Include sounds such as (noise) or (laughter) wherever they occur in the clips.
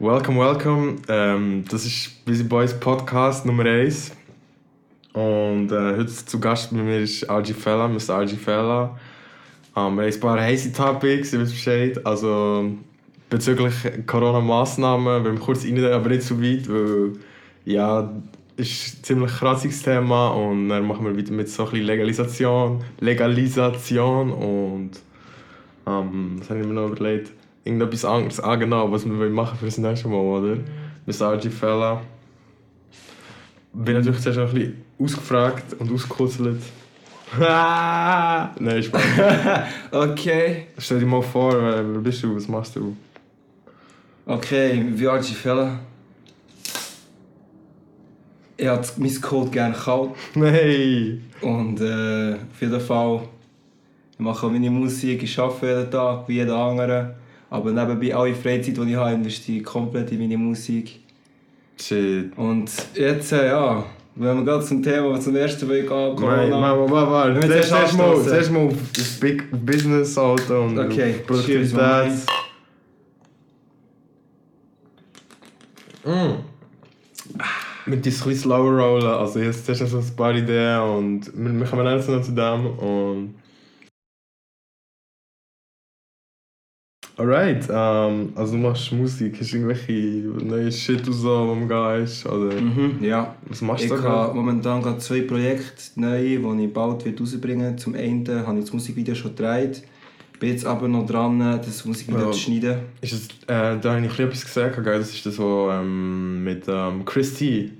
Welcome, welcome. Ähm, das ist Busy Boys Podcast Nummer 1. Und äh, heute zu Gast bei mir ist RG Fella, Mr. RG Fella. Ähm, wir haben ein paar heiße Topics, ihr wisst Bescheid. Also bezüglich Corona-Massnahmen, wir haben kurz rein, aber nicht so weit, weil ja, ist ein ziemlich krasses Thema und dann machen wir wieder mit so ein bisschen Legalisation, Legalisation und ähm, was habe ich mir noch überlegt? Irgendetwas anderes, ah genau, was wir machen für das nächste Mal, oder? RG Fella. Bin natürlich zuerst noch ein bisschen ausgefragt und ausgekurzelt. (laughs) Nein, Spaß. (laughs) Okay, Stell dir mal vor, wer bist du, was machst du? okay, wie alt ist die Fälle? Ich habe mein Code gerne kalt Nein! (laughs) und äh, auf jeden Fall ich mache meine Musik, ich arbeite jeden Tag wie jeder andere. Aber nebenbei alle Freizeit, die ich habe, investiere ich komplett in meine Musik. Shit. Und jetzt, äh, ja, wenn wir gerade zum Thema, zum ersten Weg gehen, Corona. warte, warte, warte. Zuerst mal, zuerst mal auf das Big Business, Alter, und Okay, Produktivität. Mm. Mit diesem bisschen slower rollen, also jetzt zuerst noch so ein paar Ideen und wir, kommen jetzt noch zu dem und... Alright, ähm, also du machst Musik, hast du irgendwelche neue Shit und so, wo man gehst, oder Mhm, ja. was machst Ich du da? habe momentan gerade zwei Projekte neu, die ich bald wird rausbringen werde. Zum einen habe ich das Musikvideo schon gedreht. Bin jetzt aber noch dran, das Musikvideo Ja. zu schneiden. Ist es, äh, da habe ich etwas gesagt, gell? das ist das so ähm, mit ähm, Chris T.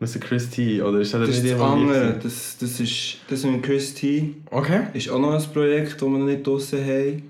Mr. Chris T, oder ist das, Das nicht das andere. Das, das ist das mit Chris T. Okay. ist auch noch ein Projekt, das wir noch nicht draussen haben.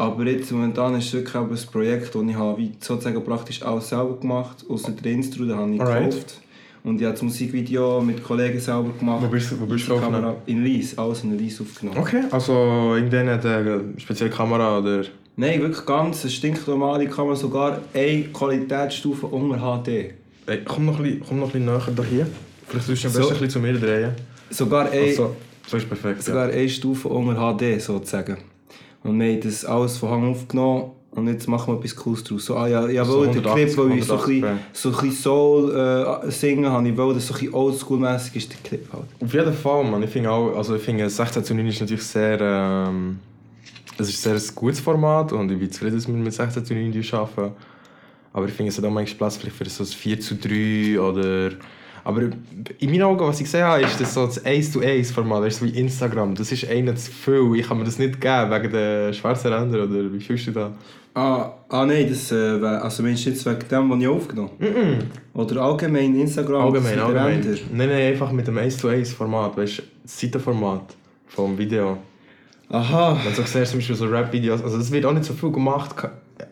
Aber jetzt momentan ist es wirklich eben ein Projekt, das ich habe, sozusagen praktisch alles selber gemacht habe. Außer der Intro, den habe ich Alright. gekauft. Und ich habe das Musikvideo mit Kollegen selber gemacht. Wo bist du- wo bist du aufgenommen? In Lies, alles in Lies aufgenommen. Okay, also irgendwann hat er eine spezielle Kamera oder... Nein, wirklich ganz eine stinknormale Kamera, sogar eine Qualitätsstufe unter HD. Ey, komm, noch ein bisschen, komm noch ein bisschen näher hier. Vielleicht sollst du am So. besten ein bisschen zu mir drehen. Sogar eine, Also, so ist perfekt. sogar eine Stufe unter HD sozusagen. Und wir haben das alles von Hang aufgenommen und jetzt machen wir etwas Cooles draus. So, ah, ja, ja, So den Clip, 180, weil ich so ein 180 bisschen, so ein bisschen Soul äh, singen habe, ich wollte, dass so ein oldschool-mässig ist der Clip halt. Auf jeden Fall, man. Ich finde auch, also ich finde 16 zu 9 ist natürlich sehr, ähm, es ist sehr ein gutes Format und ich bin zufrieden, dass wir mit 16 zu 9 arbeiten. Aber ich finde, es hat auch manchmal Platz vielleicht für so ein 4 zu 3 oder... Aber in meinen Augen, was ich gesehen habe, ist das so das 1 zu 1 Format, das ist so wie Instagram. Das ist einer zu viel. Ich kann mir das nicht geben, wegen der schwarzen Ränder oder wie fühlst du da? Ah, ah nein, das, äh, also meinst du jetzt wegen dem, was ich aufgenommen habe? Oder allgemein Instagram? Allgemein, das allgemein. Nein, nein, einfach mit dem 1 zu 1 Format, weißt du, das Seitenformat vom Video. Aha, Wenn du siehst, zum Beispiel so Rap-Videos, also es wird auch nicht so viel gemacht,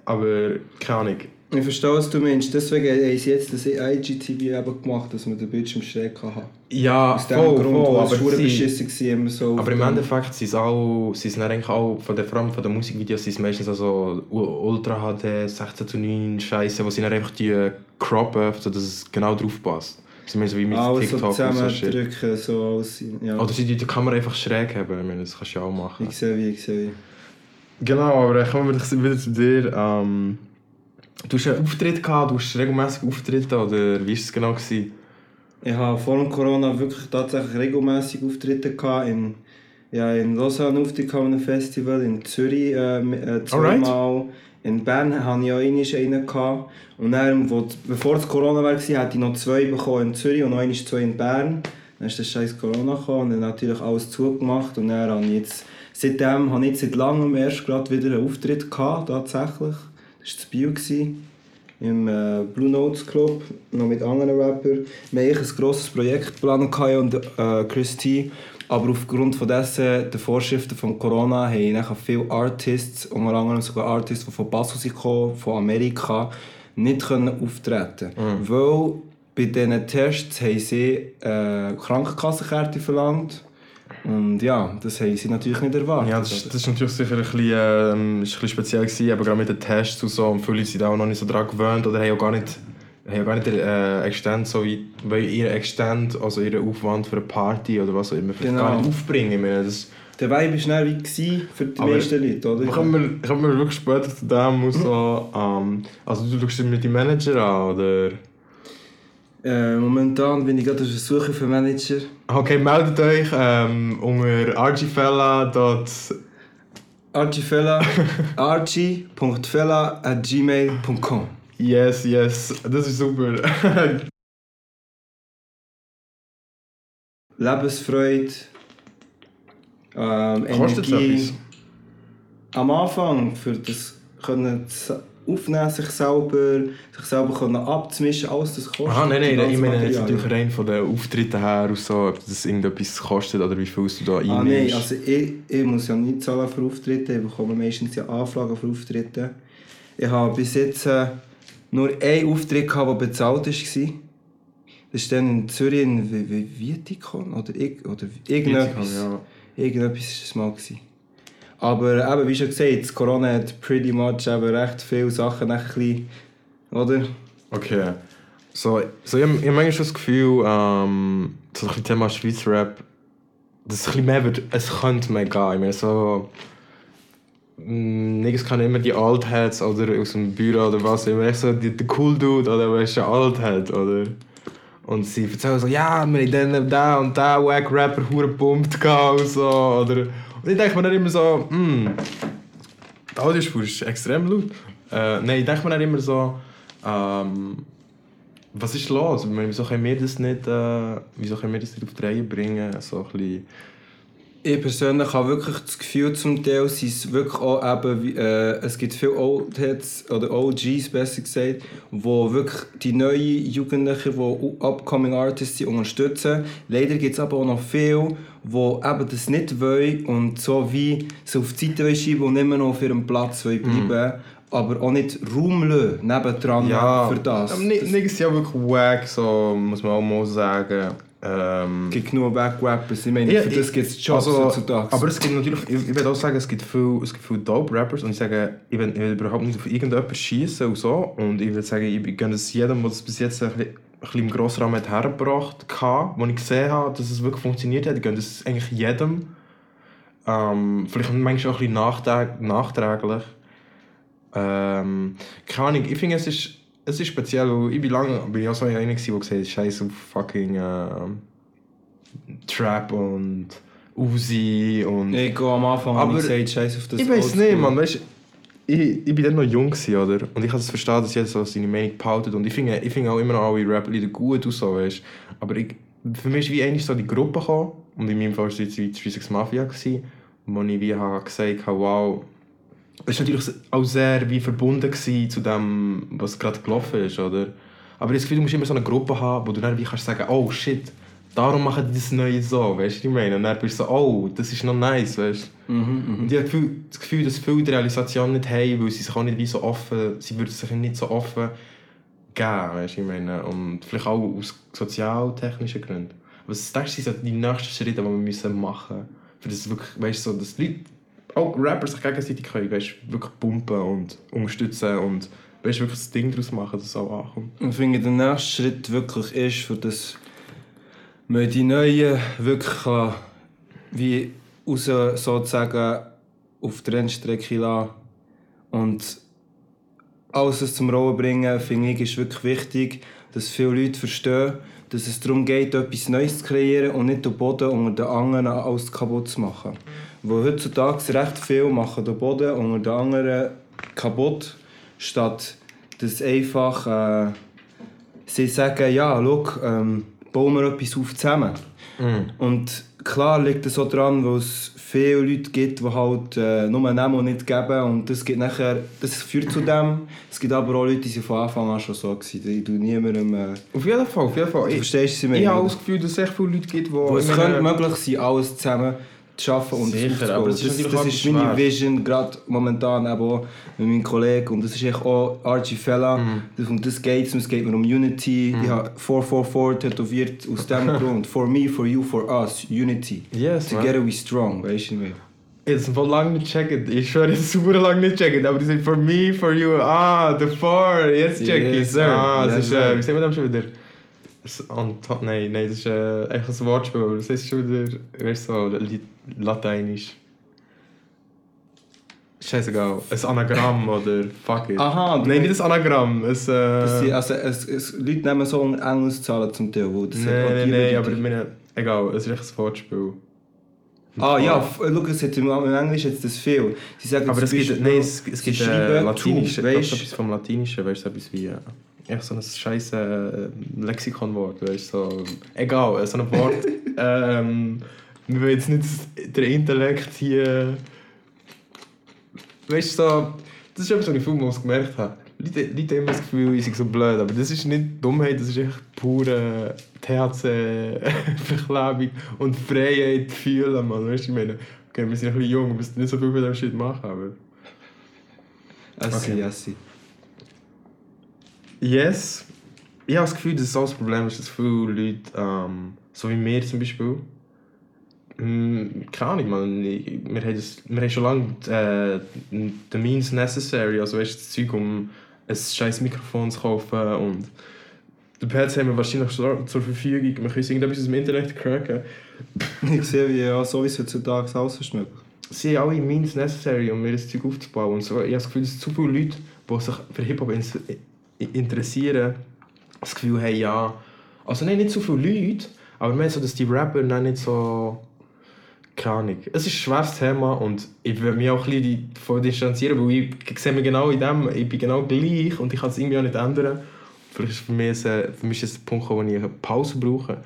aber keine Ahnung. Ich verstehe, was du meinst. Deswegen haben sie jetzt das IGTV eben gemacht, dass man den Bildschirm schräg haben kann. Ja, Aus dem voll, Grund, voll, aber, es sie, beschissen war, immer so. aber im Endeffekt sind es auch, sie sind eigentlich auch, von der, vor allem von den Musikvideos, sind es meistens also Ultra HD, 16 zu 9 Scheiße, wo sie dann einfach die croppen, sodass es genau drauf passt. Sie meinen so wie mit Alles so TikTok und so shit. zusammendrücken, so alles. Ja. Oder sie die die Kamera einfach schräg haben, ich meine, das kannst du ja auch machen. Ich sehe wie, ich sehe wie. Genau, aber kommen wir wieder wieder zu dir. Ähm, du hast einen Auftritt gehabt, du hast regelmäßig Auftritte, oder wie war es genau? Gewesen? Ich habe vor dem Corona wirklich tatsächlich regelmäßig Auftritte gehabt. In, ja, in Lausanne Auftritt an einem Festival, in Zürich äh, äh, zweimal. In Bern hatte ich auch einen. Gehabt. Und dann, wo, bevor es Corona war, hatte ich noch zwei bekommen in Zürich und noch einmal zwei in Bern. Dann ist das scheiß Corona gekommen und dann natürlich alles zugemacht. Und dann habe ich jetzt, seitdem habe ich jetzt seit langem erst gerade wieder einen Auftritt gehabt, tatsächlich. Das Bio. Gewesen im äh, Blue Notes Club, noch mit anderen Rappern. Wir hatten ein grosses Projekt geplant und äh, Chris T. Aber aufgrund von dessen, der Vorschriften von Corona haben nachher viele Artists, unter anderem sogar Artists, die von Basel sind gekommen, von Amerika, nicht können auftreten Weil bei diesen Tests haben sie äh, Krankenkassenkarte verlangt. Und ja, das haben sie natürlich nicht erwartet. Ja, das, ist- das ist natürlich sicher ein bisschen, ähm, ist ein bisschen speziell gewesen, aber gerade mit den Tests und so, und viele sind auch noch nicht so daran gewöhnt oder haben auch gar nicht, haben auch gar nicht den äh, Extent, so wie, weil ihr Extent, also ihren Aufwand für eine Party oder was auch immer, Genau. gar nicht aufbringen. Ich meine, das der Vibe war dann wie für die Aber meisten Leute, oder? Kommen wir, kommen wir wirklich später zu dem so, ähm, also du schaust mit dem Manager an, oder? Äh, momentan bin ich gerade auf der Suche für Manager. Okay, meldet euch ähm, unter argifella. argifella (laughs) argi.fella at gmail.com Yes, yes, das ist super. (laughs) Lebensfreude, ähm, Energie. Am Anfang für das können aufnehmen, sich selber, sich selber können abzumischen, alles das kostet. Ah, nein, nein, ich meine jetzt natürlich rein von den Auftritten her, so, ob das irgendetwas kostet oder wie viel du da einnimmst. Ah nein, also ich, ich muss ja nicht zahlen für Auftritte, ich bekomme meistens ja Anfragen für Auftritte. Ich habe bis jetzt äh, nur einen Auftritt, gehabt, der bezahlt war. Das war dann in Zürich in Vietikon oder, oder irgendetwas. Ja. Irgendetwas war es mal. Gewesen. Aber eben, wie schon gesagt, Corona hat pretty much eben recht viele Sachen ein bisschen, oder? Okay. So, so ich, ich habe manchmal das Gefühl, ähm, so ein Thema Schweizer Rap, dass es ein mehr wird, es könnte mehr gehen. Ich meine, so... Mm, Niggas kann immer die Altheads oder aus dem Büro oder was, immer echt so der cool Dude oder weißt du, Althead oder... Und sie erzählen so, ja, wir haben dann da und da Wack Rapper hure pumpt und so, oder... Und ich denke mir dann immer so, hm, die Audiospur ist extrem laut. Äh, nein, ich denke mir dann immer so, ähm, was ist los? Wieso können wir das nicht, äh, wieso können wir das nicht auf die Reihe bringen? So ein bisschen ich persönlich habe wirklich das Gefühl, zum Teil sind es wirklich auch eben, äh, es gibt viele Oldheads oder OGs, besser gesagt, die wirklich die neuen Jugendlichen, die upcoming Artists sind, unterstützen. Leider gibt es aber auch noch viele, die eben das nicht wollen und so wie so auf die Seite schieben und immer noch auf ihrem Platz wollen bleiben wollen. Mm. Aber auch nicht Raum lassen, nebendran ja, für das. Nichts ist ja wirklich wack, so muss man auch mal sagen. Ähm, es gibt genug Back-Rappers, ich meine, ja, für das gibt es Jobs also, heutzutage. Aber es gibt natürlich, ich, ich würde auch sagen, es gibt viele, es viele Dope-Rappers und ich sage, ich will, ich will überhaupt nicht auf irgendjemanden schießen und so. Und ich würde sagen, ich gönne es jedem, der es bis jetzt ein bisschen, ein bisschen im Grossrahmen hat hergebracht hat, wo ich gesehen habe, dass es wirklich funktioniert hat. Ich gönne das eigentlich jedem. Ähm, vielleicht manchmal auch ein bisschen nachträglich. Ähm, keine Ahnung, ich finde, es ist es ist speziell, weil ich bin lange bin ich auch so einer, der gesagt hat, scheiß auf fucking äh, Trap und Uzi und... Ich gehe am Anfang aber ich gesagt, scheiß auf das Ich weiß nicht, man, weißt ich, ich bin dann noch jung gewesen, oder? Und ich kann es verstehen, dass jeder so seine Meinung behaltet. Und ich finde, ich finde auch immer noch alle Rap-Lieder gut und so, weißt? Aber ich, für mich ist wie eigentlich so die Gruppe gekommen. Und in meinem Fall war es die 36 Mafia, gewesen, wo ich wie habe gesagt habe, wow, es war natürlich auch sehr wie verbunden zu dem, was gerade gelaufen ist, oder? Aber ich das Gefühl, du musst immer so eine Gruppe haben, wo du dann wie kannst sagen, oh shit, darum machen die das Neue so, weißt du, ich meine? Und dann bist du so, oh, das ist noch nice, weißt du? Mhm, mhm. Und ich habe das Gefühl, dass viele die Realisation nicht haben, weil sie sich auch nicht wie so offen, sie würden sich nicht so offen geben, weißt du, ich meine? Und vielleicht auch aus sozialtechnischen Gründen. Was denkst du, sind die nächsten Schritte, die wir müssen machen müssen, für das wirklich, weißt du, so, dass die Leute auch Rapper sich gegenseitig können, weißt, wirklich pumpen und unterstützen und weißt, wirklich das Ding daraus machen, dass es auch ankommt. Ich finde, der nächste Schritt wirklich ist, für das man die Neuen wirklich wie raus, sozusagen auf die Rennstrecke lassen und alles zum Rollen bringen, finde ich, ist wirklich wichtig, dass viele Leute verstehen, dass es darum geht, etwas Neues zu kreieren und nicht den Boden unter den anderen alles kaputt zu machen. Weil heutzutage recht viel machen den Boden unter den anderen kaputt, statt dass einfach äh, sie sagen, ja, schau, ähm, bauen wir etwas auf zusammen. Mm. Und klar liegt es so dran, weil es viele Leute gibt, die halt äh, nur nehmen und nicht geben und das, gibt nachher, das führt zu dem. Es gibt aber auch Leute, die von Anfang an schon so waren, die du niemandem... Äh, auf jeden Fall, auf jeden Fall. Du verstehst sie mir. Ich habe das Gefühl, dass es echt viele Leute gibt, wo... es könnte möglich sein, alles zusammen zu arbeiten und Sicher, aber das, das, ist, das ist meine Vision, gerade momentan auch mit meinem Kollegen. Und das ist echt auch Archie Fella. Mhm. Das, um das geht es. Es geht mir um Unity. Mhm. Ich habe 444 tätowiert aus dem (laughs) Grund. For me, for you, for us. Unity. Yes, Together man. we strong. Weißt du nicht Jetzt voll lange nicht checken. Ich schwöre, jetzt super lange nicht checken. Aber die sind for me, for you. Ah, the four. Jetzt check yes, ich. Ah, das yes, ist, äh, wie sehen wir das schon wieder? Nein, nein, das ist äh, einfach ein Wortspiel. Das ist schon wieder, weißt du, so, Lateinisch. Scheißegal, ein Anagramm (laughs) oder fuck it. Aha, Nein, nicht ein Anagramm. Ein, äh... also, es, es, Leute nehmen so Englischzahlen zum Teil. Wo das nein, nein, nein, aber ich meine, egal, es ist echt ein Wortspiel. Ah ja, schau, es hat im, Englisch jetzt das viel. Sie sagen, aber es gibt, nein, es, es gibt äh, Latinisch, weißt, etwas vom Latinischen, weißt du, etwas wie... Äh, echt so ein scheiß äh, Lexikonwort, weißt du, so, egal, so ein Wort, (laughs) ähm, wir wollen jetzt nicht den Intellekt hier weißt du, so, das ist etwas, was ich viel gemerkt habe. Leute, Leute haben immer das Gefühl, ich sei so blöd, aber das ist nicht Dummheit, das ist echt pure THC-Verklebung und Freiheit fühlen, man. Weißt du, ich meine, okay, wir sind ein bisschen jung, wir müssen nicht so viel von dem Shit machen, aber... Assi, okay. assi. Yes. Ich habe das Gefühl, dass das Problem ist, dass viele Leute, ähm, so wie mir zum Beispiel, hm, keine Ahnung, man. Wir haben, das, wir haben schon lange äh, the means necessary, also weißt, das Zeug, um ein scheiß Mikrofon zu kaufen und den PC haben wir wahrscheinlich schon zur Verfügung. Wir können irgendetwas aus dem Internet cracken. (laughs) ich sehe, wie ja, so wie es heutzutage ausschmeckt. Sie haben alle means necessary, um mir das Zeug aufzubauen. Und so, ich habe das Gefühl, dass zu viele Leute, die sich für Hip-Hop interessieren, das Gefühl haben, ja... Also nein, nicht zu viele Leute, aber mehr so, dass die Rapper dann nicht so keine Ahnung. Es ist ein schweres Thema und ich will mich auch ein bisschen davon distanzieren, weil ich sehe mich genau in dem, ich bin genau gleich und ich kann es irgendwie auch nicht ändern. Vielleicht ist für mich, ein, für mich ist es ein Punkt, wo ich eine Pause brauche.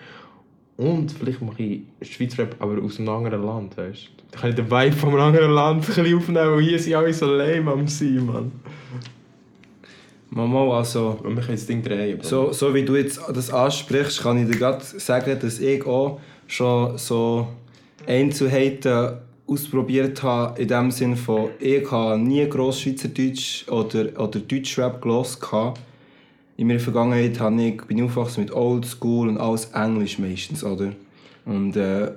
Und vielleicht mache ich Schweizrap, aber aus einem anderen Land, weißt du. Dann kann ich den Vibe von einem anderen Land ein bisschen aufnehmen, weil hier sind alle so lame am sein, Mann. Mama, also... Und wir können das Ding drehen. So, so wie du jetzt das ansprichst, kann ich dir gerade sagen, dass ich auch schon so Einzelheiten ausprobiert habe, in dem Sinne von, ich habe nie gross Schweizerdeutsch oder, oder Deutschrap gelesen. In meiner Vergangenheit habe ich, bin ich aufgewachsen mit Oldschool und alles Englisch meistens, oder? Und äh,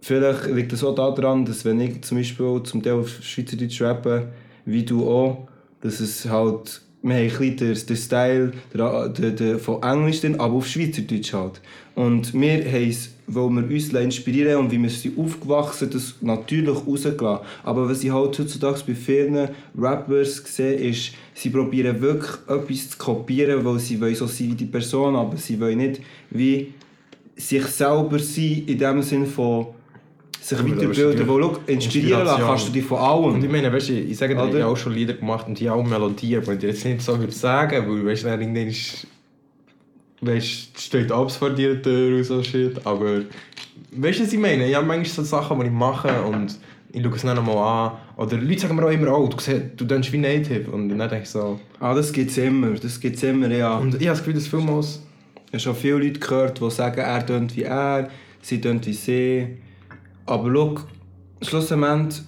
vielleicht liegt es auch daran, dass wenn ich zum Beispiel zum Teil auf Schweizerdeutsch rappe, wie du auch, dass es halt wir haben ein bisschen den, Style der, der, der, von Englisch, drin, aber auf Schweizerdeutsch halt. Und wir haben es, weil wir uns inspirieren und wie wir sind aufgewachsen das natürlich rausgelassen. Aber was ich halt heutzutage bei vielen Rappers sehe, ist, sie probieren wirklich etwas zu kopieren, weil sie wollen so sein wie die Person, aber sie wollen nicht wie sich selber sein, in dem Sinne von sich weiterbilden, wo schau, inspirieren lassen kannst du dich von allem. Und ich meine, weißt, ich sage dir, ich habe auch schon Lieder gemacht und die auch Melodien, aber ich jetzt nicht so würde sagen, weil weißt, dann irgendwann ist, weißt, steht Abs vor dir Tür und so shit, aber weißt du, was ich meine? Ich habe manchmal so Sachen, die ich mache und ich schaue es dann nochmal an. Oder Leute sagen mir auch immer, oh, du, siehst, du denkst wie Native. Und dann denke ich so... Ah, das gibt es immer, das gibt's immer, ja. Und ich habe das Gefühl, dass vielmals... Ich habe schon viele Leute gehört, die sagen, er tönt wie er, sie tönt wie sie. Aber schau, schlussendlich,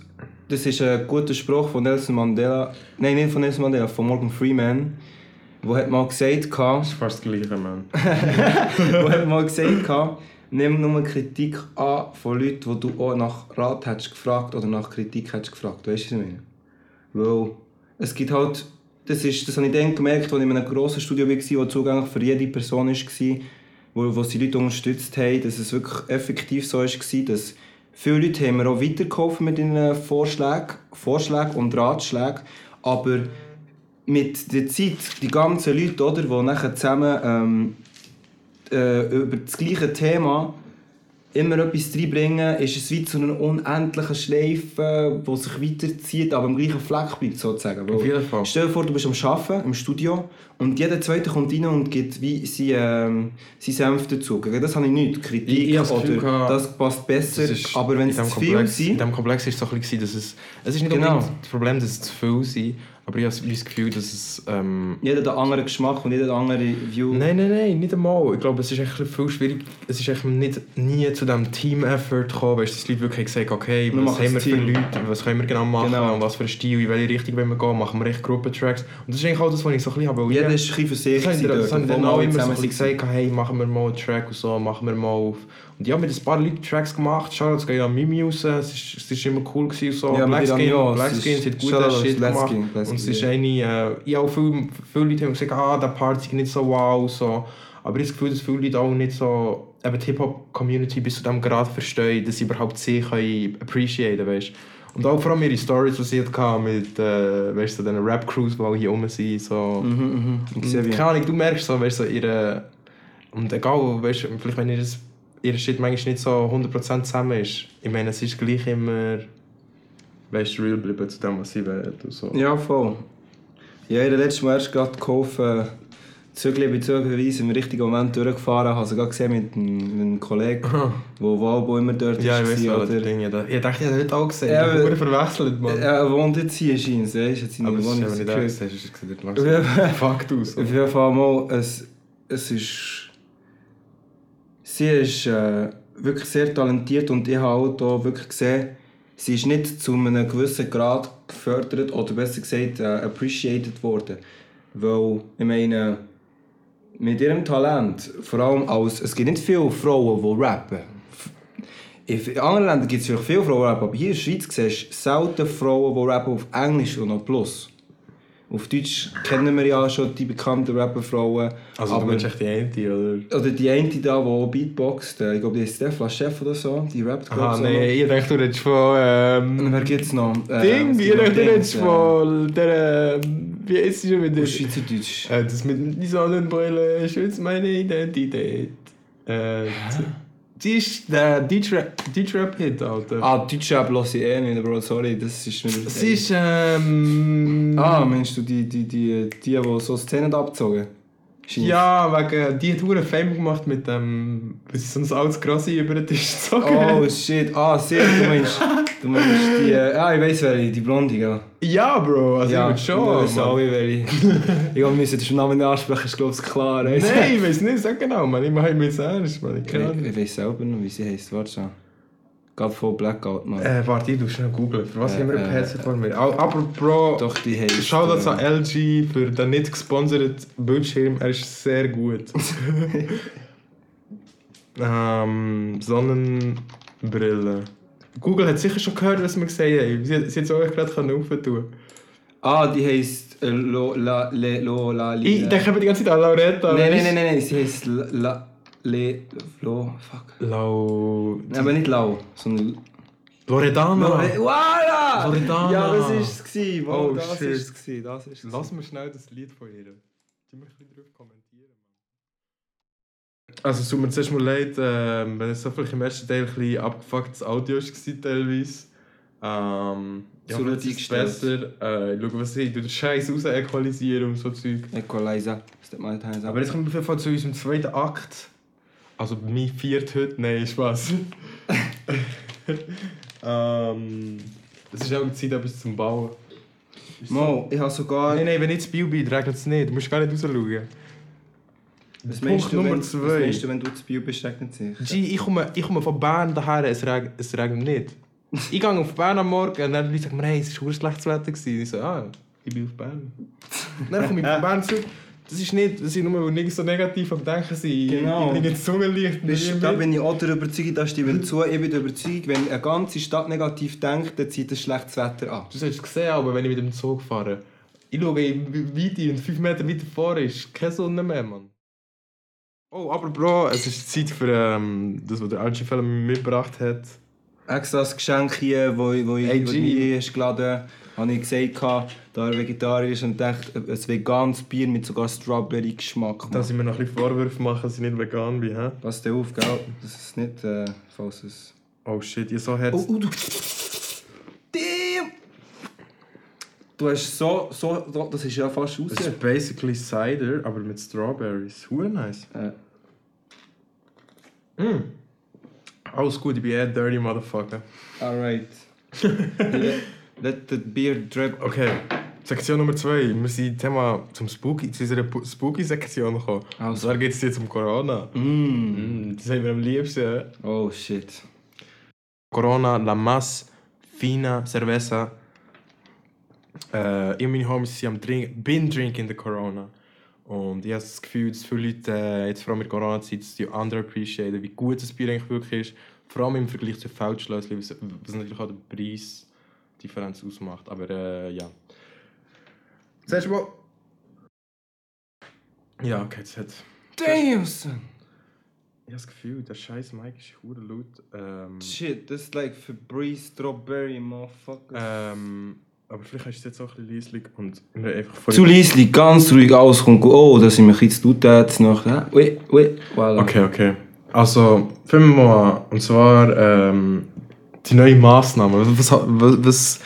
das ist ein guter Spruch von Nelson Mandela. Nein, nicht von Nelson Mandela, von Morgan Freeman. Wo hat mal gesagt, das ist fast das gleiche, Mann. (laughs) wo hat mal gesagt, nimm nur Kritik an von Leuten, die du auch nach Rat hättest gefragt oder nach Kritik hättest gefragt. Weißt du, was ich meine? Weil es gibt halt, das, ist, das habe ich dann gemerkt, als ich in einem grossen Studio war, das zugänglich für jede Person war, wo, wo sie Leute unterstützt haben, dass es wirklich effektiv so war, dass Viele Leute haben mir auch weitergeholfen mit ihren Vorschlägen, Vorschlägen und Ratschlägen. Aber mit der Zeit, die ganzen Leute, oder, die nachher zusammen ähm, äh, über das gleiche Thema immer etwas reinbringen, ist es wie zu einer unendlichen Schleife, die sich weiterzieht, aber am gleichen Fleck bleibt, sozusagen. Auf jeden Fall. Stell dir vor, du bist am Arbeiten, im Studio, und jeder Zweite kommt rein und gibt wie sein, ähm, sein Senf dazu. das habe ich nicht. Kritik ich, ich oder gehabt, das passt besser, das aber wenn es zu viel ist... In diesem Komplex war es so ein bisschen, dass es... Es ist nicht genau. das Problem, dass es zu viel sind, aber ich habe das Gefühl, dass es... Ähm, jeder hat einen anderen Geschmack und jeder hat eine andere View. Nein, nein, nein, nicht einmal. Ich glaube, es ist echt viel schwierig. Es ist echt nicht, nie zu diesem Team-Effort gekommen, weißt, dass die Leute wirklich gesagt haben, okay, wir was haben wir für Leute, was können wir genau machen, genau. was für einen Stil, in welche Richtung wollen wir gehen, machen wir echt Gruppentracks. Und das ist eigentlich auch das, was ich so ein bisschen habe. Jeder ist ein bisschen für sich. Das haben, das haben dann auch immer so gesagt, hey, machen wir mal einen Track und so, machen wir mal auf... Und ja, mit ein paar Leuten Tracks gemacht. Schau, es geht an Mimi raus. Es war immer cool. Gewesen, so. Ja, Black Skin, Black Skin hat gute Shit gemacht. Und es ist eine, äh, ich auch viele, viele Leute haben gesagt, ah, der Part ist nicht so wow, so. Aber ich habe das Gefühl, dass viele Leute auch nicht so, eben die Hip-Hop-Community bis zu dem Grad verstehen, dass sie überhaupt sie können appreciaten, weißt Und auch vor allem ihre Stories, die sie hatte mit, äh, weißt du, so diesen Rap-Crews, die hier rum sind, so. Mhm, mhm. Wie- Keine Ahnung, du merkst so, weißt du, so ihre... Und egal, weißt du, vielleicht wenn ihr das ihr Shit manchmal nicht so 100% zusammen ist. Ich meine, es ist gleich immer, weißt du, real bleiben zu dem, was sie wollen. So. Ja, voll. Ja, ich habe letztes Mal erst gerade geholfen, Zügel bei Zügelweise im richtigen Moment durchgefahren. Ich habe sie gerade gesehen mit einem, mit einem Kollegen, der wo immer dort Ja, ich weiß war, was das Ding ist. Ich dachte, ich hätte heute auch gesehen. Ja, ich habe aber- verwechselt, Mann. Er wohnt jetzt hier, scheint es. Weißt du, jetzt seine aber es ist Wohnung eben nicht gekriegt. alles, hast du gesagt, fucked aus. Auf jeden Fall mal, es, es ist... Sie ist äh, wirklich sehr talentiert und ich habe auch da wirklich gesehen, sie ist nicht zu einem gewissen Grad gefördert oder besser gesagt äh, appreciated worden. Weil, ich meine, mit ihrem Talent, vor allem als... Es gibt nicht viele Frauen, die rappen. In anderen Ländern gibt es vielleicht viele Frauen, die rappen, aber hier in der Schweiz siehst du selten Frauen, die rappen auf Englisch und noch Plus. Auf Deutsch kennen wir ja schon die bekannten Rapperfrauen. Also du meinst echt die eine, oder? Oder die eine da, die Beatboxt, äh, ich glaube die ist Stefla Chef oder so, die rappt Ah, ich, nein, ich dachte, du redest von... Ähm, wer gibt's noch? Äh, Ding, es ich dachte, du redest von der... ähm, Wie ist sie schon wieder? Schweizerdeutsch. Äh, das mit die Sonnenbrille schützt meine Identität. Äh, die ist der Deutschrap-Hit, Alter. Ah, Deutsch rap lasse ich eh nicht, Bro, sorry, das ist nicht... Sie ist, ähm... Ah, meinst du die, die, die, die, die so Szenen abgezogen? Scheint. Ja, wegen... Die hat hure Fame gemacht mit dem... Wie sie so ein altes Grassi über den Tisch gezogen Oh shit, ah, sehr, du meinst... (laughs) Du meinst die... Äh, ah, ich weiss wer, die Blonde, gell? Ja, Bro, also ja, ich würde schon, Ich Mann. welche. Ich musste den Namen nicht ansprechen, ist glaube ich klar. Nein, ich weiß nicht, sag genau, man. Ich mache mir ernst, man. Ich Ich, ich weiß selber noch, wie sie heisst. Warte schon. Gerade voll Blackout, Mann. Äh, warte, du schnell googeln. Für was Äh, haben wir äh, ein PC vor mir? Aber, Bro... Doch, die heisst... Shoutouts äh, an LG für den nicht gesponserten Bildschirm, er ist sehr gut. (laughs) ähm, Sonnenbrille. Google hat sicher schon gehört, was wir gesehen haben. Sie, sie hat es euch gerade aufentun Ah, die heisst... Äh, lo, la, le, lo, la, li, Ich denke die ganze Zeit an Lauretta. Nein, nein, nein, nein, nein, sie heisst la, le, lo, fuck. Lau... Nein, aber nicht lau, sondern... Loredana! Lore- Voilà! Loredana. Ja, das war es. Oh, das ist es. Das ist. Lass mir schnell das Lied von ihr. Die möchte ich drauf kommentieren. Also es tut mir zuerst mal leid, ähm, wenn es so vielleicht im ersten Teil ein bisschen abgefucktes Audio war teilweise. Ähm, ja, So ist es besser. Äh, schau, was ich den Scheiß raus equalisieren und so Zeug. Equalizer. Das tut mir leid, Aber jetzt kommen wir auf jeden Fall zu unserem zweiten Akt. Also mein viert heute, nein, Spaß. (laughs) ähm, es ist auch Zeit, etwas zum Bauen. Mo, ich habe sogar... Nein, nein, wenn ich ins Bio bin, regnet es nicht. Du musst gar nicht rausschauen. Was Punkt Nummer wenn, was zwei. meinst du, wenn du zu Bio bist, regnet es sich? G, ich komme, ich komme von Bern daher, es, reg, es regnet nicht. ich gehe auf Bern am Morgen und dann Leute sagen mir, hey, es war schlechtes Wetter. Gewesen. Ich so, ah, ich bin auf Bern. (laughs) dann komme ich von Bern zurück. Das ist nicht, das ist nur, weil nicht so negativ am Denken sind. Genau. Ich bin nicht Sonnenlicht. Bist, da bin ich auch der Überzeugung, da stimme ich zu. Ich bin der Überzeugung, wenn eine ganze Stadt negativ denkt, dann zieht das schlechtes Wetter an. Du hast es gesehen, aber wenn ich mit dem Zug fahre. Ich schaue weiter und 5 Meter weiter vor ist keine Sonne mehr, Mann. Oh, aber Bro, es ist Zeit für ähm, das, was der Archie Film mitgebracht hat. Extra das Geschenk hier, wo, wo, ich- Hey, mir ist geladen habe ich gesagt, da er Vegetarier ist und dachte, ein veganes Bier mit sogar Strawberry-Geschmack. Da sie mir noch ein bisschen Vorwürfe machen, dass ich nicht vegan bin, hä? Pass dir auf, gell? Das ist nicht, äh, falls es... Oh shit, ihr so Herz. Oh, oh, du... Du hast so, so, so das ist ja fast raus. Das ist basically Cider, aber mit Strawberries. Hure nice. Äh, Mm. Alles gut, ich bin eher dirty Motherfucker. alright. (laughs) let, let the beer drip. Okay, Sektion Nummer 2. Wir sind Thema zum Spooky, zu unserer Spooky-Sektion gekommen. Und Also. zwar geht es jetzt um Corona. Mm. Mm, das haben wir am liebsten. Oh shit. Corona, la más fina cerveza. Äh, ich und meine Homies sind am Drink, bin drinking the Corona. Und ich habe das Gefühl, dass viele Leute, äh, jetzt vor allem in der Corona-Zeit, die under appreciaten, wie gut das Bier eigentlich wirklich ist. Vor allem im Vergleich zu Feldschlösschen, was was natürlich auch die Preisdifferenz ausmacht. Aber äh, ja. Zuerst mal. Ja, okay, jetzt hat. Damn. Ich habe das Gefühl, der scheiß Mike ist hure laut. Ähm, Shit, das ist like Febreze Strawberry, motherfucker. ähm, aber vielleicht ist es jetzt auch ein bisschen leislich und einfach. Zu leislich, ganz ruhig auskommen. Oh, da sind wir ein zu laut jetzt noch. Ui, ui, voilà. Okay, okay. Also, fangen wir mal an. Und zwar ähm, die neue Massnahmen. Was, was, was,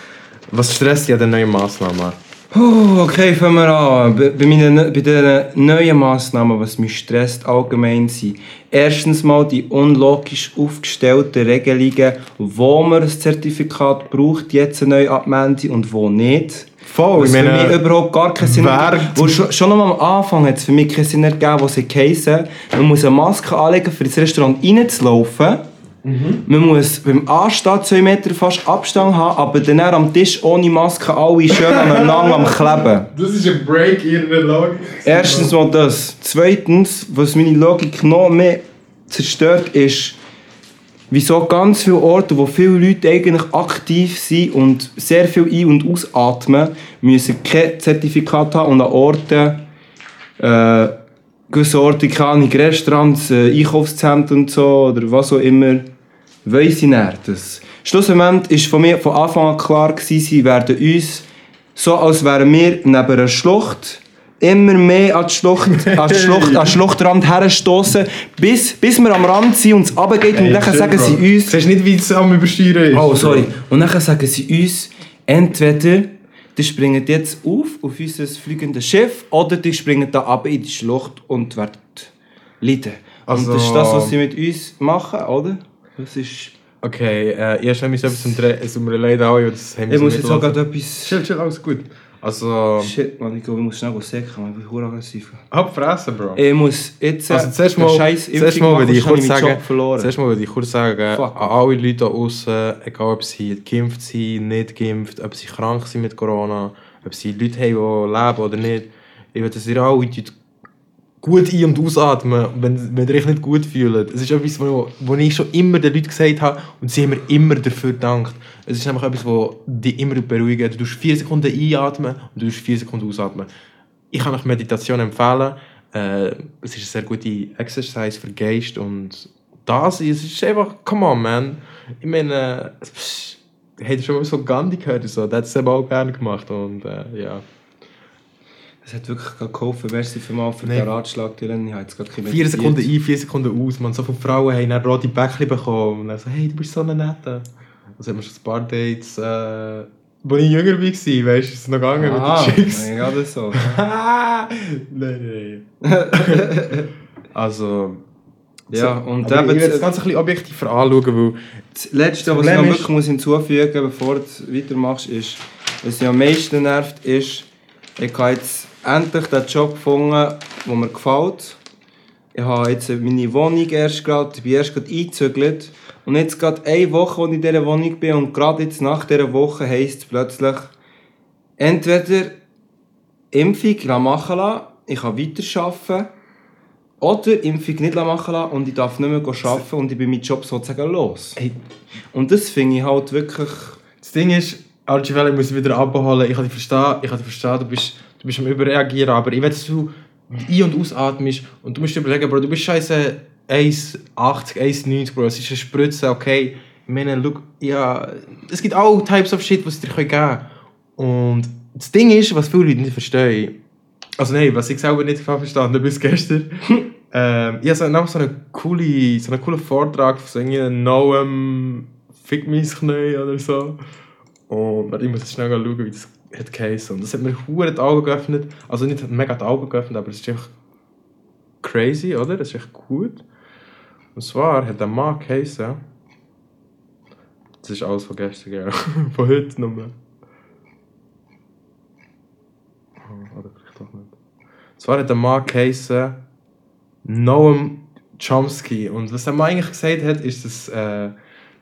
was stresst dich an den neuen Massnahmen? Okay, fangen wir an. Bei, meinen, bei den neuen Massnahmen, was mich stresst, allgemein sind. Erstens mal die unlogisch aufgestellten Regelungen, wo man ein Zertifikat braucht, jetzt neu abmelden und wo nicht. Voll, Was ich für meine, mich überhaupt gar keinen Sinn ergibt. Wo schon, schon am Anfang hat es für mich keinen Sinn ergeben, wo sie geheissen, man muss eine Maske anlegen, für ins Restaurant reinzulaufen. Man muss beim Anstehen 2 Meter fast Abstand haben, aber dann am Tisch ohne Maske alle schön aneinander am Kleben. (laughs) Das ist ein Break in der Logik. Erstens mal das. Zweitens, was meine Logik noch mehr zerstört, ist, wieso ganz viele Orte, wo viele Leute eigentlich aktiv sind und sehr viel ein- und ausatmen, müssen kein Zertifikat haben und an Orten, äh, gewisse Orte, keine Restaurants, äh, Einkaufszentren und so, oder was auch immer, wollen sie nicht. Das Schlussendlich war von mir von Anfang an klar, gewesen, sie werden uns, so als wären wir neben einer Schlucht, immer mehr an die Schlucht, an die (laughs) Schlucht, an den Schluchtrand herstoßen, bis, bis wir am Rand sind und es runtergeht und dann sagen sie uns... Siehst du nicht, wie es am Übersteuern ist? Oh, sorry. Und dann sagen sie uns, entweder die springen jetzt auf, auf unser fliegendes Schiff, oder die springen da ab in die Schlucht und werden leiden. Also- Und das ist das, was sie mit uns machen, oder? Das ist... Okay, äh, erst nämlich etwas zum Drehen. Es tut mir leid, alle, das haben wir Ich muss jetzt auch gerade etwas... Chill, chill, alles gut. Also, Shit, man, ich glaube, ich muss schnell säcken, man. ich bin verdammt aggressiv. hab fressen, Bro. Ich muss jetzt... Also zuerst mal, zuerst mal würde ich kurz sagen, zuerst mal würde ich kurz sagen, Fuck. an alle Leute da außen, egal ob sie geimpft sind, nicht geimpft, ob sie krank sind mit Corona, ob sie Leute haben, die leben oder nicht, ich will, dass ihr alle tut gut ein- und ausatmen, wenn, wenn ihr euch nicht gut fühlt. Es ist etwas, wo ich schon immer den Leuten gesagt habe und sie haben mir immer dafür gedankt. Es ist nämlich etwas, das dich immer beruhigt. Du tust vier Sekunden einatmen und du tust vier Sekunden ausatmen. Ich kann euch Meditation empfehlen. Äh, es ist eine sehr gute Exercise für Geist und das ist, es ist einfach, come on, man. Ich meine, pff, habt ihr schon mal so Gandhi gehört? So? Der hat es eben auch gerne gemacht und äh, ja. Es hat wirklich gerade geholfen. Merci für mal für Nein. den Ratschlag, Dylan. Ich habe jetzt gerade Vier Sekunden ein, vier Sekunden aus. Man, so viele Frauen haben dann rote Bäckchen bekommen. Und dann so, hey, du bist so eine Nette. Also haben wir schon ein paar Dates, äh, wo ich jünger war, weißt du, ist es noch gegangen Ah, mit den Chicks. ja, das so. (laughs) nein, nein. (laughs) also, Ja, so, und eben ich will das das- Ganze ein bisschen objektiv anschauen, weil Das Letzte, was ich noch wirklich muss hinzufügen muss, bevor du weitermachst, ist, was mich am meisten nervt, ist, ich habe jetzt endlich den Job gefunden, der mir gefällt. Ich habe jetzt meine Wohnung erst gerade, ich bin erst gerade eingezügelt. Und jetzt gerade eine Woche, als ich in dieser Wohnung bin, und gerade jetzt nach dieser Woche heisst es plötzlich, entweder Impfung machen lassen, ich kann weiterarbeiten, oder Impfung nicht machen lassen und ich darf nicht mehr arbeiten und ich bin meinen Job sozusagen los. hey, Und das finde ich halt wirklich... das Ding ist, Archie Valley muss ich wieder abholen. Ich kann dich verstehen, ich kann dich verstehen, du bist, du bist am Überreagieren, aber ich will, du ein- und ausatmest und du musst überlegen, Bro, du bist scheiße 1,80, 1,90, Bro, es ist eine Spritze, okay. Ich meine, look, ja, es gibt all Types of Shit, was es dir geben kann. Und das Ding ist, was viele Leute nicht verstehen, also nein, was ich selber nicht verstanden habe (laughs) bis gestern, (laughs) ähm, ich hatte noch so einen coolen, so einen coolen Vortrag von so einem Noam Fick mein oder so. Und ich muss jetzt schnell schauen, wie das hat geheißen. Und das hat mir hure die Augen geöffnet. Also nicht mega die Augen geöffnet, aber es ist einfach crazy, oder? Das ist echt gut. Und zwar hat der Mann geheißen. Das ist alles von gestern, gell? (laughs) von heute nur. Oh, Oder vielleicht doch nicht. Und zwar hat der Mann geheißen Noam Chomsky. Und was der Mann eigentlich gesagt hat, ist, dass, äh,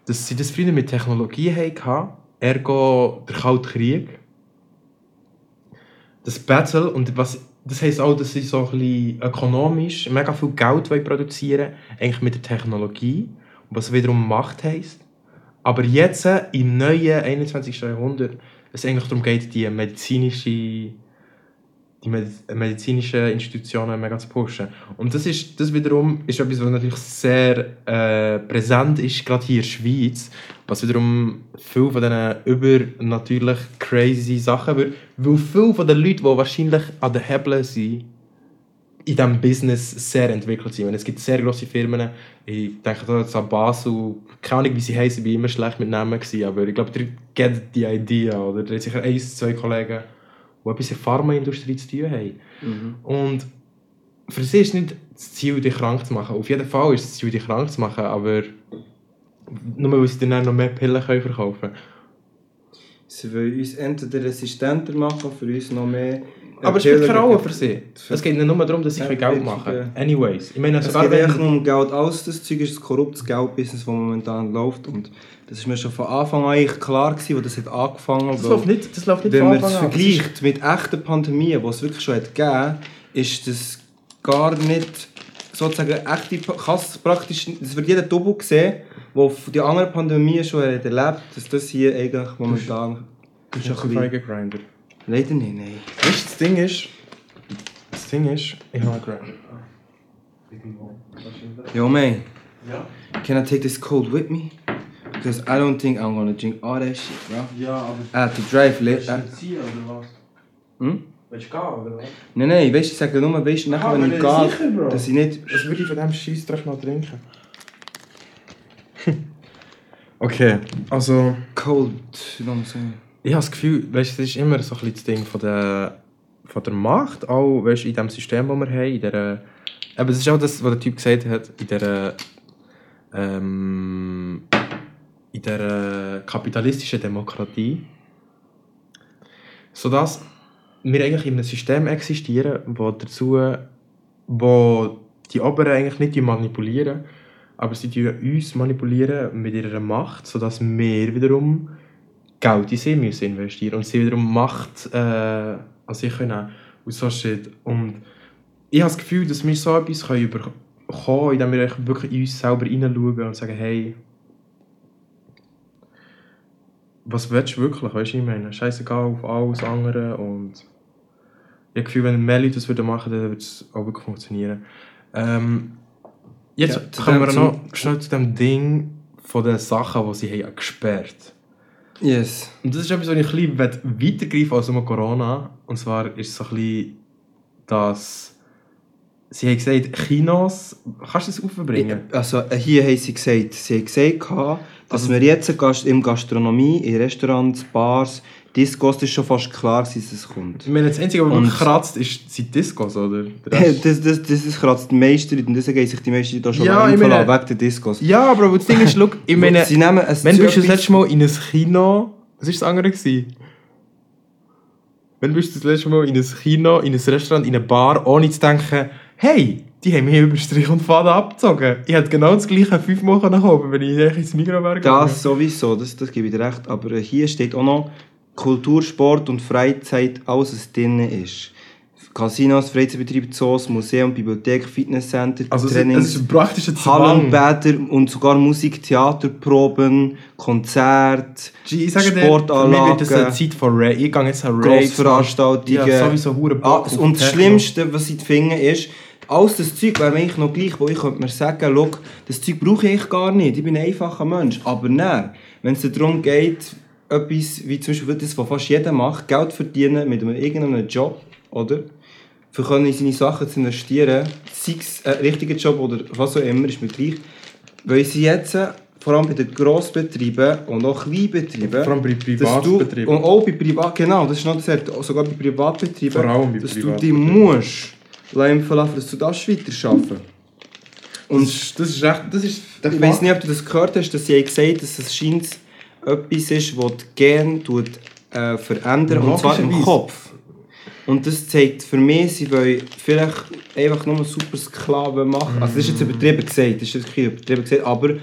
dass sie das früher mit Technologie hatten. Ergo der Kalte Krieg. Das Battle und was, das heisst auch, dass sie so ein bisschen ökonomisch mega viel Geld wollen produzieren eigentlich mit der Technologie, was wiederum Macht heisst. Aber jetzt im neuen 21. Jahrhundert, es eigentlich darum geht, die medizinische die medizinischen Institutionen mega zu pushen. Und das, ist, das wiederum ist etwas, was natürlich sehr äh, präsent ist, gerade hier in der Schweiz, was wiederum viele von diesen übernatürlich crazy Sachen wird, weil viele von den Leuten, die wahrscheinlich an den Hebeln sind, in diesem Business sehr entwickelt sind. es gibt sehr grosse Firmen, ich denke da jetzt an Basel, keine Ahnung wie sie heißen, ich war immer schlecht mit Namen, gewesen, aber ich glaube, ihr kennt die Idee, oder? Da sicher ein, zwei Kollegen, die etwas in der Pharmaindustrie zu tun haben. Mhm. Und für sie ist nicht das Ziel, dich krank zu machen. Auf jeden Fall ist das Ziel, dich krank zu machen, aber nur weil sie dann noch mehr Pillen können verkaufen können. Sie wollen uns entweder resistenter machen, für uns noch mehr aber es spielt keine Rolle für sie. Es geht nicht nur darum, dass sie ja, Geld machen können. Anyways. Ich meine, es geht eigentlich nur um Geld. Alles das Zeug ist ein korruptes Geldbusiness, das momentan läuft. Und das ist mir schon von Anfang an eigentlich klar gewesen, wo das hat angefangen hat. Das läuft nicht, das läuft nicht Wenn man es vergleicht mit echten Pandemien, die es wirklich schon hat gegeben ist das gar nicht sozusagen echte, praktisch, das wird jeder Double sehen, der die anderen Pandemien schon erlebt dass das hier eigentlich momentan... Du bist ein bisschen Leider nicht, nein. Weißt das Ding ist. Das Ding ist, ich habe einen Yo, man. Ja? Can I take this cold with me? Because I don't think I'm gonna drink all that shit, bro. Ja, aber. I have to drive late. Willst du ziehen oder was? Hm? Willst du gehen oder was? Nein, nein, weißt du, ich sage nur, weißt du, nachher, wenn ich gehe, dass ich nicht. Was würde ich von diesem Scheißdreck noch trinken? Okay, also. Cold, soll man sagen? ich habe das Gefühl, weißt, das ist immer so ein das Ding von der, von der Macht, auch weißt, in dem System, das wir haben, in der, aber es ist auch das, was der Typ gesagt hat, in der, ähm, in der kapitalistischen Demokratie, sodass wir eigentlich in einem System existieren, wo dazu, wo die Oberen eigentlich nicht manipulieren, aber sie uns manipulieren mit ihrer Macht, sodass wir wiederum Geld in sie müssen investieren und sie wiederum Macht äh, an sich können aus so Shit. Und ich habe das Gefühl, dass wir so etwas können bekommen, indem wir wirklich in uns selber hineinschauen und sagen, hey, was willst du wirklich? Weißt du, ich meine, scheißegal auf alles andere und ich habe das Gefühl, wenn mehr Leute das machen würden, dann würde es auch wirklich funktionieren. Ähm, jetzt ja, kommen wir noch schnell zu dem Ding von den Sachen, die sie haben gesperrt haben. Yes. Und das ist etwas, was ich ein bisschen weitergreifen als nur Corona. Und zwar ist es so ein bisschen, dass... Sie haben gesagt, Kinos... Kannst du das aufbringen? Also hier haben sie gesagt, sie haben gesagt, dass wir jetzt im Gastronomie, in Restaurants, Bars, Discos, ist schon fast klar, dass es kommt. Ich meine, das Einzige, was und kratzt, ist, sind Discos, oder? (laughs) das, das, das, das kratzt die meisten und deswegen gehen sich die meisten da schon ja, mal wegen der Discos. Ja, aber das Ding ist, look, ich (laughs) meine, Sie nehmen wenn bist du das letzte Mal in ein Kino... Was war das andere? Gewesen? Wenn bist du das letzte Mal in ein Kino, in ein Restaurant, in eine Bar, ohne zu denken, hey, die haben mich über Strich und Faden abgezogen. Ich hätte genau das gleiche fünfmal kaufen wenn ich ins Mikro wäre. Das sowieso, das, das gebe ich dir recht. Aber hier steht auch noch, Kultur, Sport und Freizeit, alles was drin ist. Casinos, Freizeitbetriebe, Zoos, Museum, Bibliothek, Fitnesscenter, also Trainings, Hallenbäder und sogar Musik, Theaterproben, Konzerte, Sportanlagen. Dir, wird das eine Zeit von Rave. Ich gehe jetzt an Rave. Grossveranstaltungen. Ja, sowieso hure ah, Und das Schlimmste, was ich finde, ist, alles das Zeug wäre eigentlich noch gleich, wo ich könnte mir sagen, Look, das Zeug brauche ich gar nicht, ich bin ein einfacher Mensch. Aber nein, wenn es darum geht, etwas, wie zum Beispiel das, was fast jeder macht, Geld verdienen mit einem irgendeinem Job, oder? Für können in seine Sachen zu investieren, sei es ein richtiger Job oder was auch immer, ist mir gleich. Weil sie jetzt, vor allem bei den Grossbetrieben und auch Kleinbetrieben, vor allem bei Privatbetrieben. und auch bei Privat, genau, das ist noch das, sogar bei Privatbetrieben, vor allem bei dass du dich musst, empfehlen, dass du das weiterarbeiten Und das ist, das ist echt, das ist ich weiß nicht, ob du das gehört hast, dass sie gesagt haben, dass es scheint etwas ist, das die Gene tut, äh, verändern und zwar im Kopf. Und das zeigt für mich, sie wollen vielleicht einfach nur super Sklaven machen. Also das ist jetzt übertrieben gesagt, das ist jetzt übertrieben gesagt, aber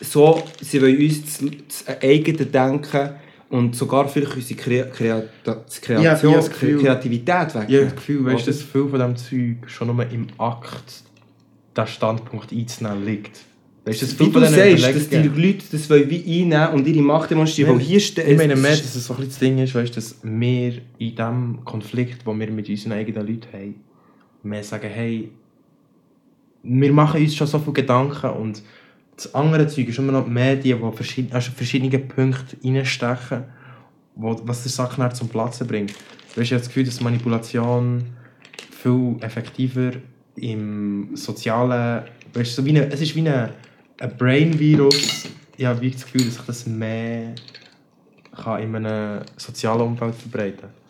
so, sie wollen uns das, das eigene Denken und sogar vielleicht unsere Kre Kreation, ja, Gefühl, Kreativität weg. Ich habe das Gefühl, weißt, dass viel von diesem Zeug schon nur im Akt der Standpunkt einzunehmen liegt. Weißt du, wie du sagst, dass die Leute das wollen wie einnehmen und ihre Macht demonstrieren. Weil hier steht, ich meine mehr, dass es so ein das Ding ist, weißt, dass wir in diesem Konflikt, den wir mit unseren eigenen Leuten haben, mehr sagen, hey, wir machen uns schon so viele Gedanken und das andere Zeug ist immer noch die Medien, die verschiedene, also verschiedene Punkte reinstechen, wo, was der Sache zum Platzen bringt. Du hast ja das Gefühl, dass Manipulation viel effektiver im sozialen, weißt, so wie eine, es ist wie eine ein Brain-Virus, ich habe das Gefühl, dass sich das mehr in einem sozialen Umfeld verbreiten kann.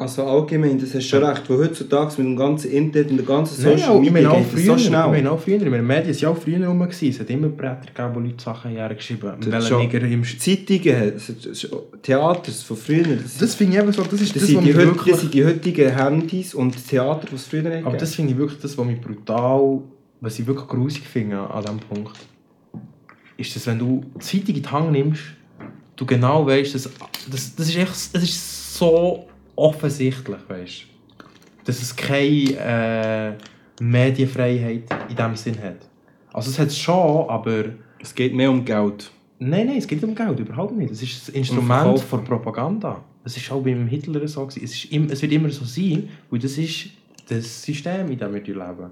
Also allgemein, das hast du schon recht, weil heutzutage mit dem ganzen Internet und der ganzen Social Nein, Media geht früher, so schnell. Ich meine auch früher, in den Medien ja auch früher rum, es hat immer Bretter gegeben, wo Leute Sachen hergeschrieben haben. Zeitungen, Theaters von früher. Das, das finde ich eben so, das ist das, das, sind die, wirklich... das sind die heutigen Handys und Theater, die es früher hatten. Aber das finde ich wirklich das, was mich brutal, was ich wirklich grusig finde an diesem Punkt, ist, dass wenn du die Zeitung in die Hand nimmst, du genau weißt, dass, das, das ist echt, das ist so offensichtlich, weißt, dass es keine äh, Medienfreiheit in diesem Sinn hat. Also es hat es schon, aber... Es geht mehr um Geld. Nein, nein, es geht um Geld, überhaupt nicht. Es ist ein Instrument von Propaganda. Es ist auch beim Hitler so. Es, ist, es wird immer so sein, weil das ist das System, in dem wir leben.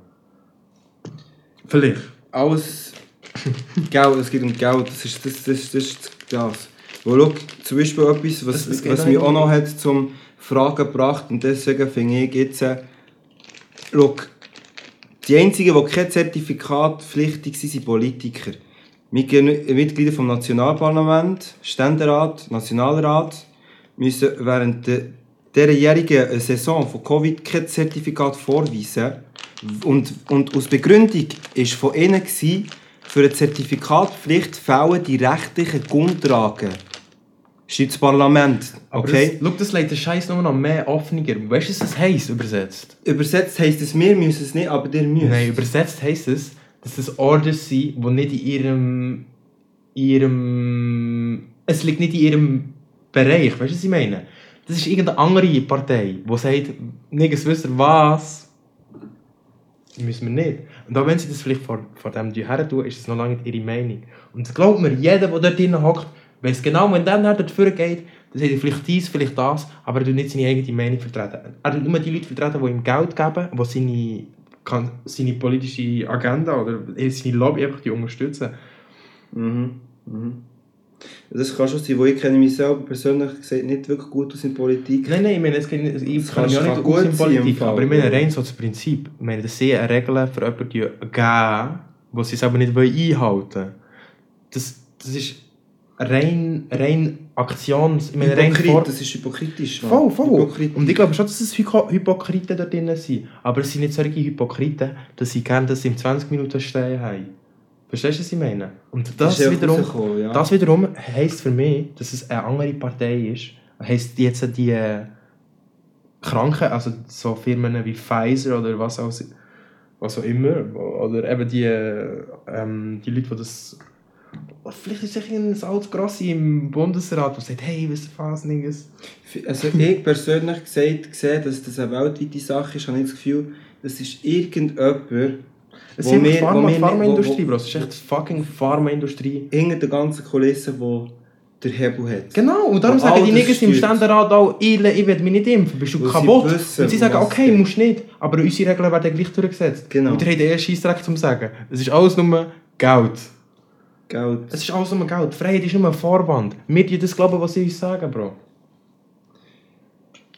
Vielleicht. Alles (laughs) Geld, es geht um Geld, das ist das. das, das, das. Wo, schau, zum Beispiel etwas, was, es was mich auch noch hat zum Fragen gebracht und deswegen finde ich jetzt, äh, die einzigen, die kein Zertifikat pflichtig sind, sind Politiker. Mitglieder vom Nationalparlament, Ständerat, Nationalrat müssen während der derjährigen Saison von Covid kein Zertifikat vorweisen. Und, und aus Begründung war von ihnen, für eine Zertifikatpflicht fehlen die rechtlichen Grundlagen steht das Parlament. Okay? Aber das, das legt den Scheiß nur noch mehr offener. Weißt du, was das heisst, übersetzt? Übersetzt heisst es, wir müssen es nicht, aber der müsst. Nein, übersetzt heisst es, dass es Orders sind, die nicht in ihrem. ihrem. Es liegt nicht in ihrem Bereich. Weißt du, was ich meine? Das ist irgendeine andere Partei, die sagt, nirgends wisst was. Müssen wir nicht. Und auch wenn sie das vielleicht vor, vor dem her tun, ist es noch lange nicht ihre Meinung. Und glaubt mir, jeder, der dort drinnen hockt, Weiss genau, wenn dann dafür geht, dann sagt er vielleicht dies, vielleicht das, aber er tut nicht seine eigene Meinung vertreten. Er tut nur die Leute vertreten, die ihm Geld geben, die seine, kann, seine politische Agenda oder seine Lobby einfach die unterstützen. Mhm. Mhm. Das kann schon sein, wo ich kenne mich selber persönlich gesagt nicht wirklich gut aus in Politik. Nein, nein, ich meine, es kann, ich kann mich auch nicht gut aus in Politik, aber ich meine rein so das Prinzip. Ich meine, das sind Regeln für jemanden geben, die sie selber nicht einhalten wollen. Das, das ist rein, rein Aktions... Ich meine, rein vor... das ist hypokritisch. Voll, voll. Hypokritisch. Und ich glaube schon, dass es Hypokriten da drin sind. Aber es sind nicht solche Hypokriten, dass sie gerne das in 20 Minuten stehen haben. Verstehst du, was ich meine? Und das, das wiederum, ja. das wiederum heisst für mich, dass es eine andere Partei ist. Heisst jetzt die äh, Kranken, also so Firmen wie Pfizer oder was auch, was auch immer, oder eben die, äh, ähm, die Leute, die das vielleicht ist es ein altes Grossi im Bundesrat, der sagt, hey, was, Niggas? Also ich persönlich gesagt, sehe, dass das eine weltweite Sache ist, habe ich das Gefühl, das ist irgendjemand, es ist immer Pharma, Pharmaindustrie, Bro. Es ist echt fucking Pharmaindustrie. Hinter der ganzen Kulisse, wo der Hebel hat. Genau, und darum sagen die Niggas im Ständerat auch, ich, ich will mich nicht impfen, bist du Weil kaputt? Wissen, und sie sagen, okay, musst nicht, aber unsere Regeln werden gleich durchgesetzt. Genau. Und ihr habt eher Scheissdreck zum sagen. Es ist alles nur Geld. Geld. Es ist alles nur Geld. Freiheit ist nur ein Vorwand. Wir die das glauben, was sie uns sagen, Bro.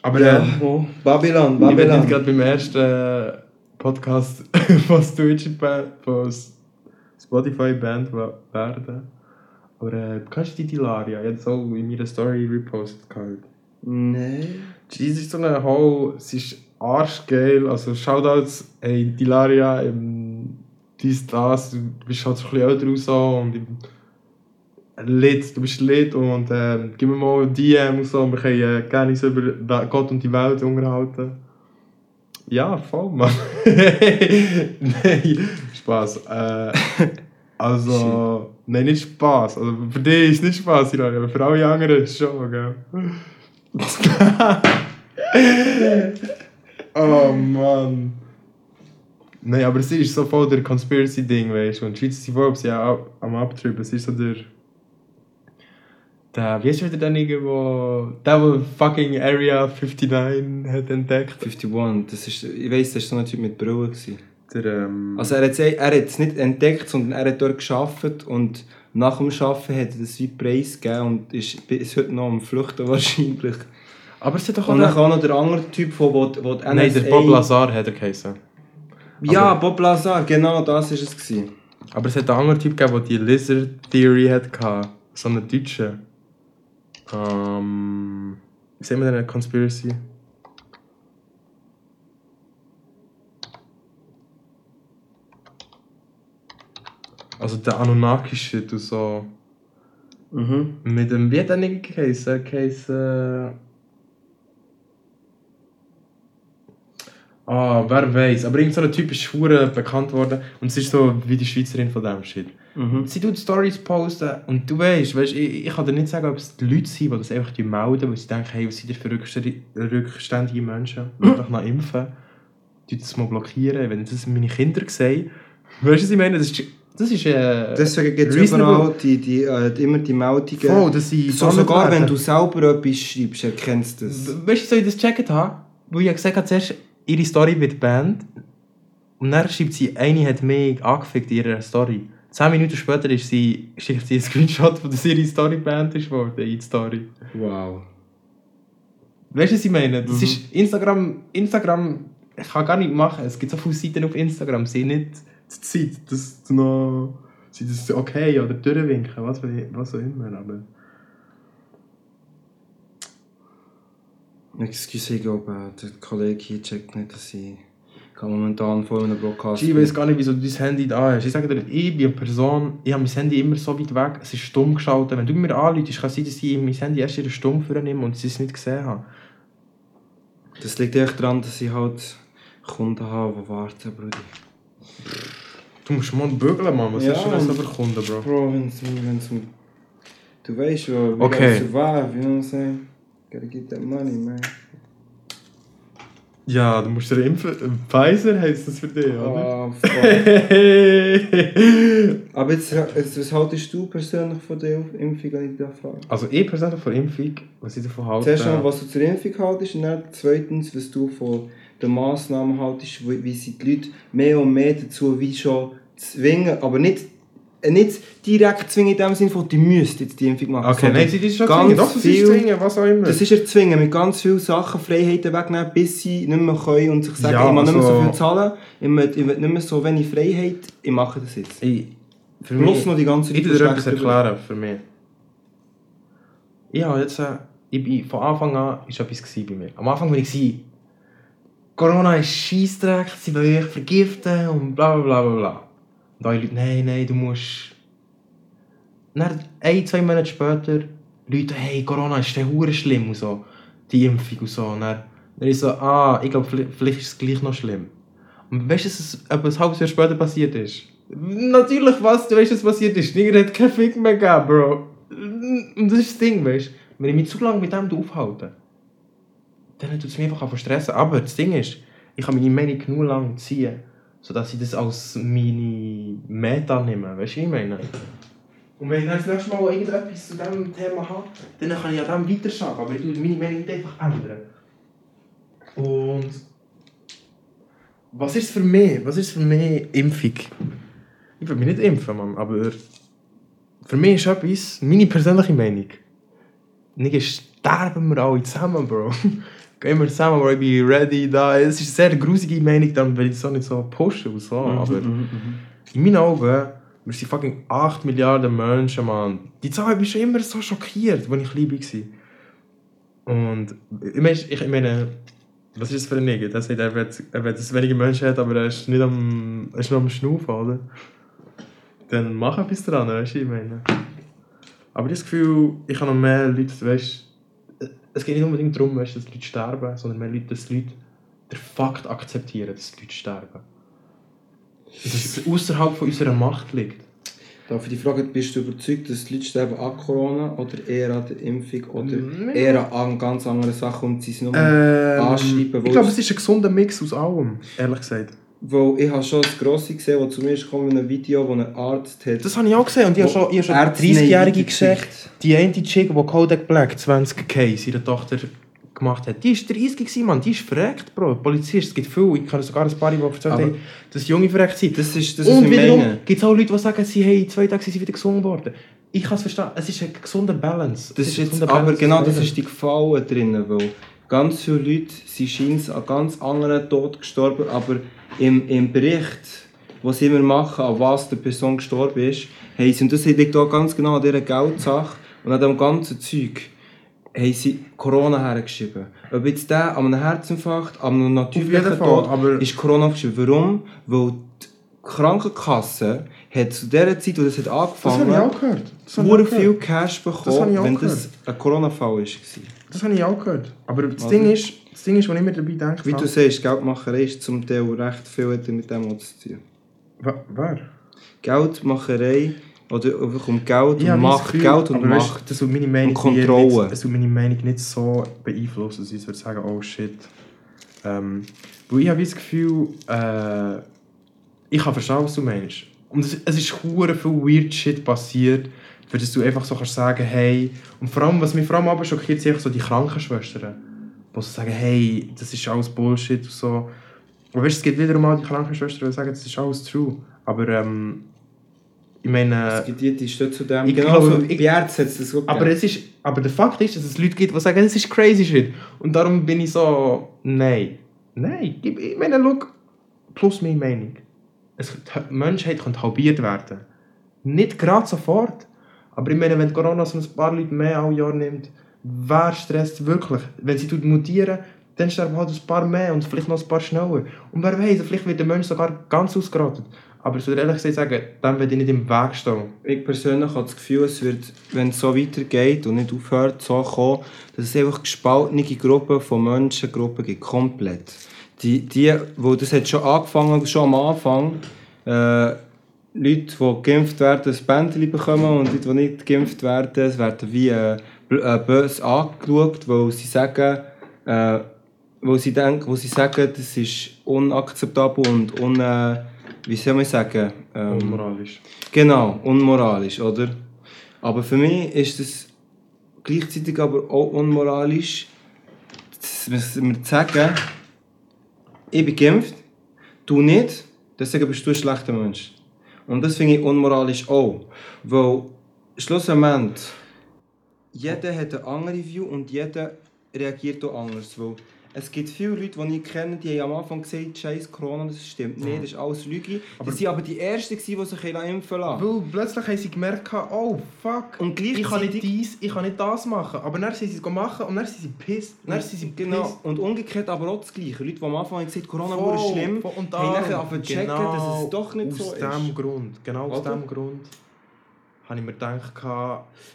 Aber ja, äh. Babylon, Babylon. Ich nicht gerade beim ersten äh, Podcast (laughs) von Twitch von Spotify Band werden. Aber äh, kennst du die Dilaria? Ich habe das auch in meiner Story repostet. Nein. Sie ist so eine Ho, sie ist arschgeil. Also Shoutouts, ey, Dilaria im dies, das, du bist halt so ein bisschen älter raus und lit, du bist lit und äh, gib mir mal DM und so wir können äh, gerne uns über Gott und die Welt unterhalten. Ja, voll, Mann. (laughs) nein, Spaß. Äh, also, (laughs) nein, nicht Spaß. Also für dich ist es nicht Spaß, aber für alle anderen schon, gell? (laughs) oh Mann. Nein, aber es ist so voll der Conspiracy-Ding, weißt du. Und die Schweizer sind voll, sie auch am Abtrüben. Es ist so der. Der, wie ist wieder der Nigger, wo. Der, der fucking Area 59 hat entdeckt? 51, das ist, ich weiss, das war so ein Typ mit Brille. Gewesen. Der, ähm, Also er hat es nicht entdeckt, sondern er hat dort geschafft und nach dem Arbeiten hat er das wie Preis gegeben und ist bis heute noch am Flüchten (laughs) wahrscheinlich. aber es hat doch auch. Und dann noch- auch noch der andere Typ, wo, wo, wo die Nein, der NSA Bob Lazar hat er geheißen. Ja, Aber- Bob Lazar, genau das war es. Gewesen. Aber es hat einen anderen Typ gegeben, der die Lizard Theory hatte. So einen Deutschen. Ähm. Wie sehen wir denn eine Conspiracy? Also der Anunnaki-Shit und so. Mhm. Mit dem, wie hat der nicht geheißen? Geheißen... Ah, wer weiß. Aber irgend so ein Typ ist schwur bekannt worden und es ist so wie die Schweizerin von dem Shit. Mhm. Sie tut Stories posten und du weißt, weißt ich, ich kann dir nicht sagen, ob es die Leute sind, die das einfach die melden, weil sie denken, hey, was sind das für rückständige- Menschen, die einfach noch impfen, die das mal blockieren, wenn das meine Kinder sehen. Weißt du, was ich meine? Das ist, das ist äh, Deswegen gibt es reasonable. überall die, die, äh, immer die Meldungen. voll, dass sie so, sogar wenn werden. du selber etwas schreibst, erkennst du das. Weißt du, soll ich das gecheckt haben? Weil ich ja gesagt habe, zuerst ihre Story wird banned. Und dann schreibt sie, eine hat mich angefickt in ihrer Story. Zehn Minuten später ist sie, schickt sie einen Screenshot, von dass ihre Story banned ist worden, in die Story. Wow. Weißt du, was ich meine? Das Mhm. ist Instagram, Instagram, ich kann gar nicht machen. Es gibt so viele Seiten auf Instagram, sie nicht die Zeit, das zu noch, sie das okay oder durchwinken, was, was auch immer. Aber Excuse, ich glaube, äh, der Kollege hier checkt nicht, dass ich momentan vor einem Broadcast ich weiß gar nicht, wieso du dein Handy da hast. Ich sage dir, ich bin eine Person, ich habe mein Handy immer so weit weg, es ist stumm geschaltet. Wenn du mir anläutest, kann es sein, dass ich mein Handy erst in der Stunde vornehme und sie es nicht gesehen habe. Das liegt echt daran, dass ich halt Kunden habe, die warten, Bruder. Du musst mal bügeln, Mann. Was Ja, hast du denn für Kunden, Bro? Bro, wenn es wenn's. Du weißt schon, we Okay. survive, you know what I'm saying? Gotta get that money, man. Ja, du musst dir impfen. Pfizer heisst das für dich, oder? Oh, fuck. (laughs) Aber jetzt, jetzt, was haltest du persönlich von der Impfung, wenn ich da frage? Also ich persönlich von Impfung, was ich davon halte... Zuerst mal, was du zur Impfung haltest und dann zweitens, was du von den Massnahmen haltest, wie, wie sie die Leute mehr und mehr dazu wie schon zwingen, aber nicht, nicht direkt zwingen in dem Sinne von, die müsst jetzt die Impfung machen. Okay, nein, sie ist schon zwingen. Doch, das viel- ist zwingen, was auch immer. Das ist erzwingen, mit ganz vielen Sachen Freiheiten wegnehmen, bis sie nicht mehr können und sich sagen, Ja, ich muss nicht mehr so also- viel zahlen, ich will, will nicht mehr so wenig Freiheit, ich mache das jetzt. Ich, für Plus mich, noch die ganze ich will dir etwas erklären, für mich. Ich habe jetzt... Äh, ich bin, von Anfang an war etwas bei mir. Am Anfang war ich... Corona ist Scheissdreck, sie wollen euch vergiften und bla bla bla bla bla. Und alle Leute, nein, nein, du musst... Dann, ein, zwei Monate später, Leute, hey, Corona ist der hure schlimm und so. Die Impfung und so. Und dann, dann ist so, ah, ich glaube, vielleicht, vielleicht ist es gleich noch schlimm. Und weißt du, dass es ein halbes Jahr später passiert ist? Natürlich, was, du weißt, was passiert ist. Nigger hat keinen Fick mehr gegeben, Bro. Und das ist das Ding, weißt du. Wenn ich mich zu lange mit dem aufhalte, dann tut es mich einfach stressen. Aber das Ding ist, ich kann meine Meinung genug lang ziehen, sodass ich das als meine Meta nehme. Weißt du, ich meine? Und wenn ich das nächste Mal irgendetwas zu diesem Thema habe, dann kann ich an dem weiterarbeiten. Aber ich tue meine Meinung einfach ändern. Und was ist für mich? Was ist für mich Impfung? Ich will mich nicht impfen, Mann, aber für mich ist etwas, meine persönliche Meinung. Nicht sterben wir alle zusammen, Bro. Gehen wir zusammen, Bro, ich bin ready, da. Es ist eine sehr grusige Meinung, dann will ich es auch nicht so pushen und so, aber Mhm, in meinen Augen, wir sind fucking 8 Milliarden Menschen, Mann. Die Zahl mich schon immer so schockiert, als ich klein war. Und ich meine, ich meine was ist das für ein Nigger? Der sagt, er will, er will, dass weniger Menschen hat, aber er ist nicht am, er ist noch am Schnaufen, oder? Dann mach etwas dran, weißt du, ich meine. Aber das Gefühl, ich habe noch mehr Leute, weißt es geht nicht unbedingt darum, weißt, dass Leute sterben, sondern mehr Leute, dass Leute den Fakt akzeptieren, dass Leute sterben. Dass es außerhalb von unserer Macht liegt. Darf ich die Frage, bist du überzeugt, dass die Leute sterben an Corona oder eher an der Impfung oder Mm, eher an ganz anderen Sachen und sie sind nur Ähm, anschreiben, ich glaube, es ist ein gesunder Mix aus allem, ehrlich gesagt. Weil ich habe schon das Grosse gesehen, das zu mir ist gekommen, ein Video, wo ein Arzt hat... Das habe ich auch gesehen und ich habe schon, ich habe schon 30-Jährige gesehen. Die eine Chick, die Kodak Black 20k seiner Tochter gemacht hat, die war 30 gewesen, Mann. Die ist verreckt, Bro. Polizist, es gibt viele, ich kann sogar ein paar, die erzählt haben, dass junge verreckt sind. Das ist, das und wiederum gibt es auch Leute, die sagen, sie haben zwei Tage sind sie wieder gesungen worden. Ich kann es verstehen, es ist ein gesunder Balance. Das ist jetzt, aber Balance genau das ist die Gefahr drin, weil ganz viele Leute sind scheinbar an ganz anderen Tod gestorben, aber im, im Bericht, was sie immer machen, an was die Person gestorben ist, haben sie, und das liegt auch ganz genau an dieser Geldsache und an dem ganzen Zeug, haben sie Corona hergeschrieben. Ob jetzt der an einem Herzinfarkt, an einem natürlichen Tod, aber ist Corona geschrieben. Warum? Weil die Krankenkasse hat zu dieser Zeit, wo das hat angefangen hat, viel Cash bekommen, wenn das ein Corona-Fall war. Das habe ich auch gehört. Aber das, also, Ding ist, das Ding ist, was ich mir dabei denke... Wie du siehst, Geldmacherei ist zum Teil recht viel mit dem zu tun. Wer? Geldmacherei oder einfach um Geld und Macht. Gefühl, Geld und Macht weißt, das meine Meinung und Kontrolle. Nicht, das meine Meinung nicht so beeinflussen, dass ich würde sagen, oh shit. Ähm, weil ich habe das Gefühl, äh, ich kann verstehen, was du meinst. Und es, es ist hure viel weird shit passiert, für das du einfach so kannst sagen, hey, und vor allem, was mich vor allem aber schockiert, sind so die Krankenschwestern, die so sagen, hey, das ist alles Bullshit und so. Und weißt, es gibt wiederum mal die Krankenschwestern, die sagen, das ist alles true. Aber ähm, ich meine... Es gibt die, die stehen zu dem, genau so, bei Ärzten hat es das so aber, es ist, aber der Fakt ist, dass es Leute gibt, die sagen, das ist crazy shit. Und darum bin ich so, nein. Nein, ich meine, look, plus meine Meinung. Es, die Menschheit könnte halbiert werden. Nicht gerade sofort. Aber ich meine, wenn Corona so ein paar Leute mehr alle Jahr nimmt, wer stresst wirklich? Wenn sie mutieren, dann sterben halt ein paar mehr und vielleicht noch ein paar schneller. Und wer weiß, vielleicht wird der Mensch sogar ganz ausgerottet. Aber ich würde ehrlich gesagt sagen, dann werde ich nicht im Weg stehen. Ich persönlich habe das Gefühl, es wird, wenn es so weitergeht und nicht aufhört, so kommen, dass es einfach gespaltene Gruppen von Menschengruppen gibt. Komplett. Die, die, wo das hat schon angefangen, schon am Anfang, äh, Leute, die geimpft werden, ein Bändchen bekommen und Leute, die nicht geimpft werden, es werden wie äh, böse angeschaut, weil sie sagen, äh, wo sie denken, wo sie sagen, das ist unakzeptabel und un, äh, wie soll man sagen? Ähm, unmoralisch. Genau, unmoralisch, oder? Aber für mich ist das gleichzeitig aber auch unmoralisch, mir zu sagen, ich bin geimpft, du nicht, deswegen bist du ein schlechter Mensch. Und das finde ich unmoralisch auch. Weil schlussendlich, jeder hat eine andere View und jeder reagiert auch anders. Weil es gibt viele Leute, die ich kenne, die haben am Anfang gesagt, Scheiß Corona, das stimmt nicht, das ist alles Lüge. Aber die waren aber die Ersten, die sich impfen lassen. Weil plötzlich haben sie gemerkt, oh fuck, und ich, kann nicht dies, ich kann nicht das machen. Aber dann sind sie es gemacht und dann sind sie pisst. Dann sind sie genau. Pissed. Und umgekehrt aber auch das Gleiche. Leute, die am Anfang gesagt Corona voll, ist schlimm, voll, und haben nachher angefangen zu checken, genau dass es doch nicht so ist. Aus dem Grund, genau aus dem Grund habe ich mir gedacht,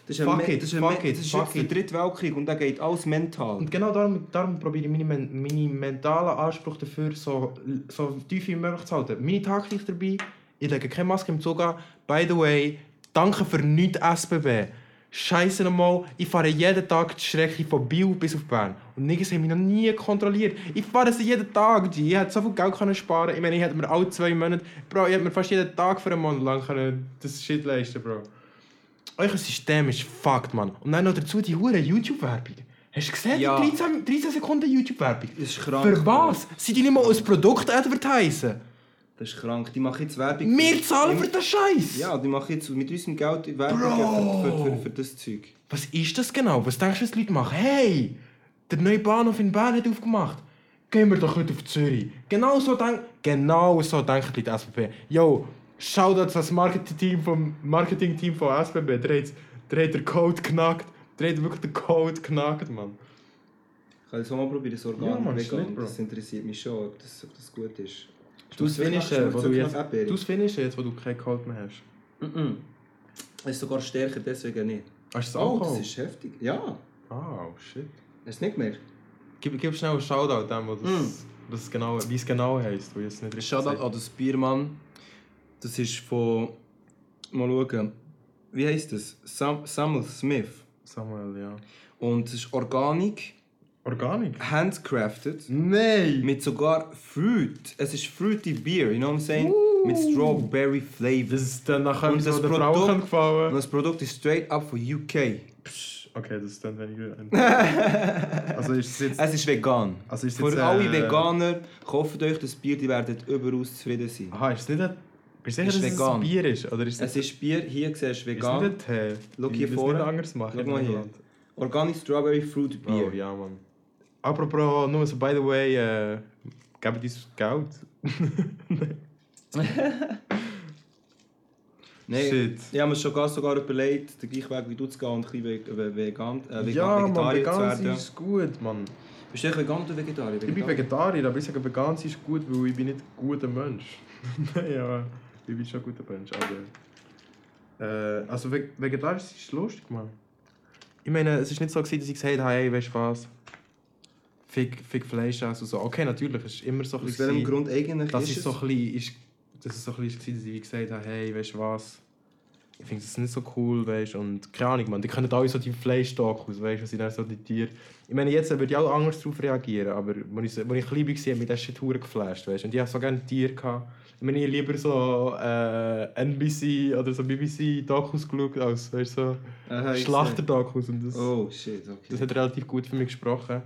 das ist fuck it, das ist, fuck it, das ist fuck der dritte Weltkrieg und da geht alles mental. Und genau darum, darum probiere ich meine, meine mentalen Anspruch dafür so, so tief wie möglich zu halten. Meine Taktik dabei, ich lege keine Maske im Zug an. By the way, danke für nichts SBB. Scheiße nochmal, ich fahre jeden Tag die Strecke von Biel bis auf Bern. Und nirgends haben mich noch nie kontrolliert. Ich fahre sie jeden Tag, G. Ich hätte so viel Geld können sparen Ich meine, ich hätte mir alle zwei Monate... Bro, ich hätte mir fast jeden Tag für einen Monat lang können das Shit leisten Bro euer System ist fucked, Mann. Und dann noch dazu die hure YouTube-Werbung. Hast du gesehen? Ja. 13, 13 Sekunden YouTube-Werbung. Das ist krank. Für was? Sie die nicht mal als Produkt advertisen? Das ist krank. Die machen jetzt Werbung. Wir zahlen für den Scheiß. Ja, die machen jetzt mit unserem Geld Werbung für, für, für, für, das Zeug. Was ist das genau? Was denkst du, was die Leute machen? Hey, der neue Bahnhof in Bern hat aufgemacht. Gehen wir doch heute auf Zürich. Genau so, denk genau so denken die SVP. Yo, Shoutout das Marketing-Team vom Marketing-Team von SBB. Der hat, der hat den Code knackt. Der hat wirklich den Code knackt, Mann. Ich kann das auch mal probieren, das Organ ja, Mann, vegan. Das interessiert mich schon, ob das, ob das gut ist. Du das Finishen, wo du jetzt, du das Finishen jetzt, wo du keinen Code mehr hast? Mhm. Es ist sogar stärker, deswegen nicht. Hast du das auch? Oh, das ist heftig. Ja. Oh, shit. Du nicht mehr? Gib, gib schnell einen Shoutout dem, wo das, mm. das genau, wie es genau heisst. Shoutout an das Biermann. Das ist von. Mal schauen. Wie heißt das? Sam Samuel Smith. Samuel, ja. Und es ist Organik. Organic? Handcrafted. Nein! Mit sogar Fruit. Es ist Fruity Beer, you know what I'm saying? Mit Strawberry Flavor. Das ist dann nachher Und das Produkt- kann Und gefallen. das Produkt ist straight up von UK. Psch, Okay, das ist dann weniger. (laughs) also ist es jetzt. Es ist vegan. Also ist es Für jetzt, alle äh, Veganer, kauft euch das Bier, die werden überaus zufrieden sein. Aha, ist es nicht ein. Bist du sicher, Ist dass es vegan. ein Bier ist? Oder ist Es ist Bier, hier siehst du Ist vegan. nicht ein Tee? Schau Ich hier es vorne. nicht anders machen. Schau mal hier. Organic Strawberry Fruit Beer. Oh ja, Mann. Apropos, nur so by the way, äh, geben die Geld? (laughs) Nein, Shit. ich habe mir schon gar sogar überlegt, den gleichen Weg wie du zu gehen und ein bisschen ve- vegan, äh, vegan, ja, Vegetarier zu vegan sein werden. ist gut, Mann. Bist du vegan oder Vegetarier? Ich bin Vegetarier, aber ich sage, vegan ist gut, weil ich bin nicht ein guter Mensch. (laughs) Nein, ich bin schon ein guter Mensch. Aber, äh, also Ve- vegetarisch ist lustig, Mann. Ich meine, es ist nicht so, gewesen, dass ich gesagt habe, hey, weißt du was? Fick, fick Fleisch essen und so. Okay, natürlich, es ist immer so ein Aus welchem Grund eigentlich dass ist ich es? so ein bisschen, ist, dass es so ein bisschen dass ich gesagt habe, hey, weißt du was, ich finde das nicht so cool, weißt du, und keine Ahnung, man, die können alle so die Fleischdokus, weißt du, was sind dann so die Tiere. Ich meine, jetzt würde ich auch anders darauf reagieren, aber als ich, als ich klein war, hat mich das verdammt geflasht, weißt du, und ich hatte so gerne Tiere. Gehabt. Ich meine, ich lieber so äh, NBC oder so BBC-Dokus geschaut, als, weißt du, so Schlachter-Dokus, und das. Oh shit, okay. das hat relativ gut für mich gesprochen.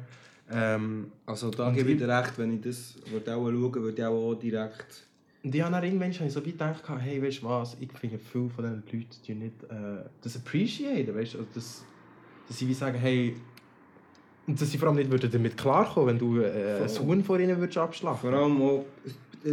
Ähm, also da gebe ich dir recht, wenn ich das würde auch schauen würde, ich auch direkt... Und ich habe dann irgendwann ich so wie gedacht, hey, weißt du was, ich finde viele von diesen Leuten die nicht äh, das appreciaten, weißt du, also das, dass sie wie sagen, hey, dass sie vor allem nicht würden damit klarkommen, wenn du äh, ein. Huhn vor ihnen würdest abschlagen. Vor allem auch,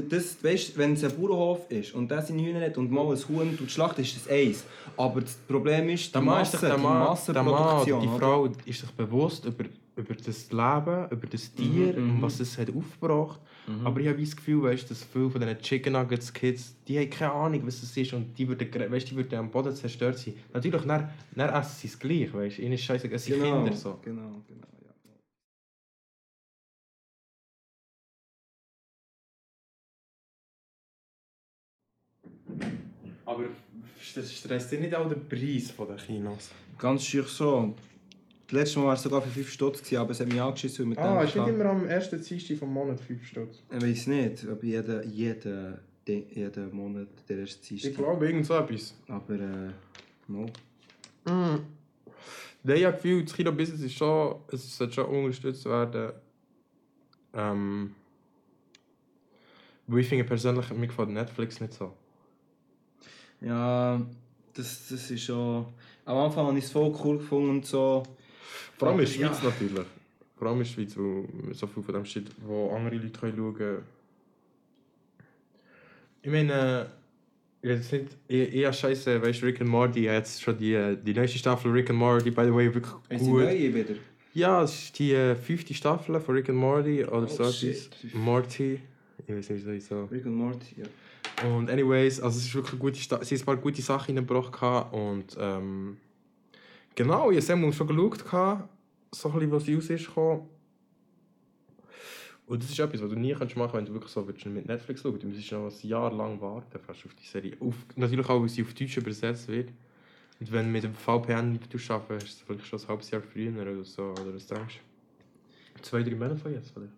das, weißt, wenn es ein Bauernhof ist und der seine Hühner hat und mal ein Huhn tut schlachten, ist das eins. Aber das Problem ist die Der Mann, ist Masse, sich, der, die Mann, der Mann Massenproduktion. oder die oder? Frau ist sich bewusst über, über das Leben, über das Tier Mhm, und mhm. was es hat aufgebracht Aber ich habe das Gefühl, weißt, dass viele von diesen Chicken Nuggets Kids, die haben keine Ahnung, was es ist und die würden, weißt, die würden am Boden zerstört sein. Natürlich, dann, dann essen sie es gleich, weißt. Ihnen ist scheiße, es sind Genau, Kinder so. genau, genau, Aber stresst dir nicht auch der Preis der Kinos? Ganz schön so. Das letzte Mal war es sogar für 5 Stutz, aber es hat mich angeschissen, weil wir Ah, ist nicht immer am ersten Dienstag vom Monat 5 Stutz. Ich weiß nicht, ob jeden, jeden, de- jeden Monat der erste Ich Dienstag. glaube, irgend so etwas. Aber äh, no. Mm. Ich habe das Gefühl, das Kino-Business ist schon, es sollte schon unterstützt werden. Ähm, weil ich finde persönlich, mir gefällt Netflix nicht so. Ja, das, das ist schon... Am Anfang habe ich es voll cool gefunden und so. Vor allem in der Ja. Schweiz natürlich. Vor allem in der Schweiz, wo so viel von dem Shit, wo andere Leute können schauen können. Ich meine, ich jetzt nicht, ich, ich habe scheiße, weißt du, Rick and Morty, jetzt schon die, die neueste Staffel Rick and Morty, by the way, wirklich Ist die gut. neue wieder? Ja, es ist die äh, fünfte Staffel von Rick and Morty oder Oh, so. Morty. Ich weiß nicht, wie so. Rick and Morty, ja. Und anyways, also es ist wirklich gute sie haben ein paar gute Sachen reingebracht gehabt und ähm, genau, ich habe schon geschaut, so ein bisschen, was raus ist. Und das ist etwas, was du nie kannst machen wenn du wirklich so willst, mit Netflix schauen Du musst noch ein Jahr lang warten fast auf die Serie. Auf, natürlich auch, weil sie auf Deutsch übersetzt wird. Und wenn du mit dem VPN du schaffen, hast du es vielleicht schon ein halbes Jahr früher oder so. Oder was denkst du? Zwei, drei Monate von jetzt vielleicht.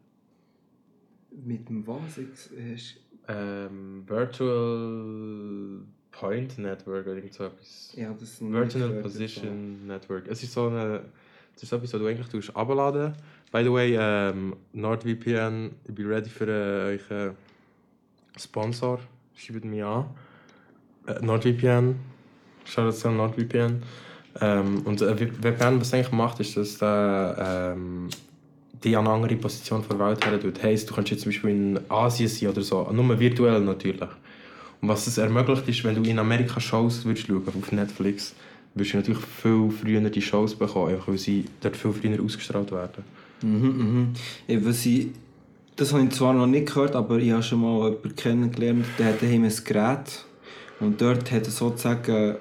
Mit dem was? Hast- Ähm, Virtual Point Network oder irgend so etwas. Ja, das ist ein Virtual Position Network. Es ist so eine. Das ist etwas, was du eigentlich tust, abladen. By the way, ähm, NordVPN, ich bin ready für äh, euch äh, Sponsor. Schreibt mich an. Äh, NordVPN. Schaut zu NordVPN. Ähm, und äh, VPN, was eigentlich macht, ist, dass der ähm, die an eine andere Position der Welt her tut. Heisst, du kannst jetzt zum Beispiel in Asien sein oder so, nur virtuell natürlich. Und was es ermöglicht ist, wenn du in Amerika Shows würdest schauen, auf Netflix, würdest du natürlich viel früher die Shows bekommen, einfach weil sie dort viel früher ausgestrahlt werden. Mhm, mhm. Was ich, das habe ich zwar noch nicht gehört, aber ich habe schon mal jemanden kennengelernt, der hat daheim ein Gerät. Und dort hat er sozusagen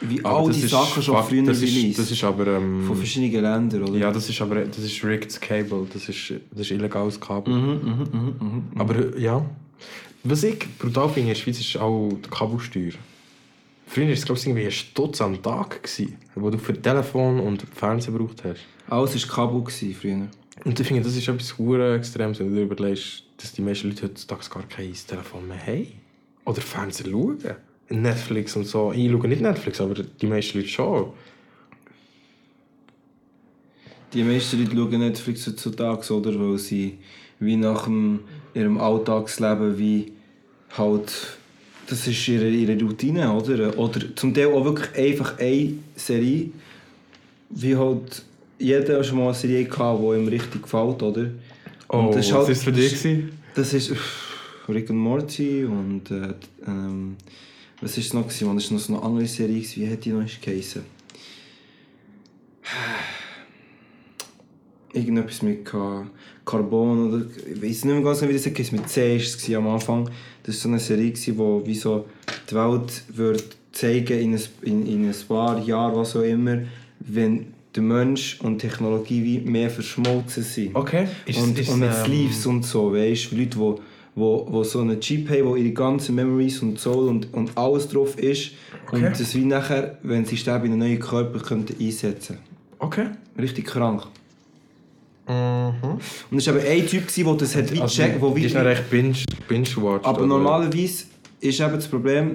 wie all die Sachen schon früher das ist, das ist aber... Ähm, von verschiedenen Ländern, oder? ja, das ist aber das ist rigged Cable, das ist, das ist illegales Kabel. Mhm, mhm, mhm, mhm. Aber äh, ja, was ich brutal finde in der Schweiz ist auch die Kabelsteuer. Früher war es glaube ich irgendwie ein Stutz am Tag, gewesen, wo du für Telefon und Fernsehen gebraucht hast. Alles war Kabel gewesen früher. Und ich finde, das ist etwas hure Extremes, wenn du dir überlegst, dass die meisten Leute heutzutage gar kein Telefon mehr haben. Oder Fernsehen schauen. Netflix und so. Ich schaue nicht Netflix, aber die meisten Leute schon. Die meisten Leute schauen Netflix heutzutage, oder? Weil sie wie nach dem, ihrem Alltagsleben wie halt das ist ihre, ihre Routine, oder? Oder zum Teil auch wirklich einfach eine Serie, wie halt jeder schon mal eine Serie hatte, die ihm richtig gefällt, oder? Oh, das halt, was war für dich? Das ist Rick und Morty und äh, ähm, was war es noch? Gewesen? Das war noch so eine andere Serie, wie hat die noch geheißen? (sighs) Irgendetwas mit Carbon oder ich weiß nicht mehr ganz, wie das heißt, mit C war es am Anfang. Das war so eine Serie, wo wie so die Welt wird zeigen in ein, in, in ein paar Jahren, was auch immer, wenn der Mensch und Technologie wie mehr verschmolzen sind. Okay. Ist, und, ist, und mit ähm... Sleeves und so, weißt du, Leute, die wo, wo so einen Chip haben, wo ihre ganzen Memories und Soul und, und alles drauf ist okay. und das wie nachher, wenn sie sterben, in einen neuen Körper könnten einsetzen Okay. Richtig krank. Mhm. Und es war aber ein Typ, der das hat wie also, checkt, wo wie... ist noch recht binge-watched. Binge aber oder? normalerweise ist eben das Problem,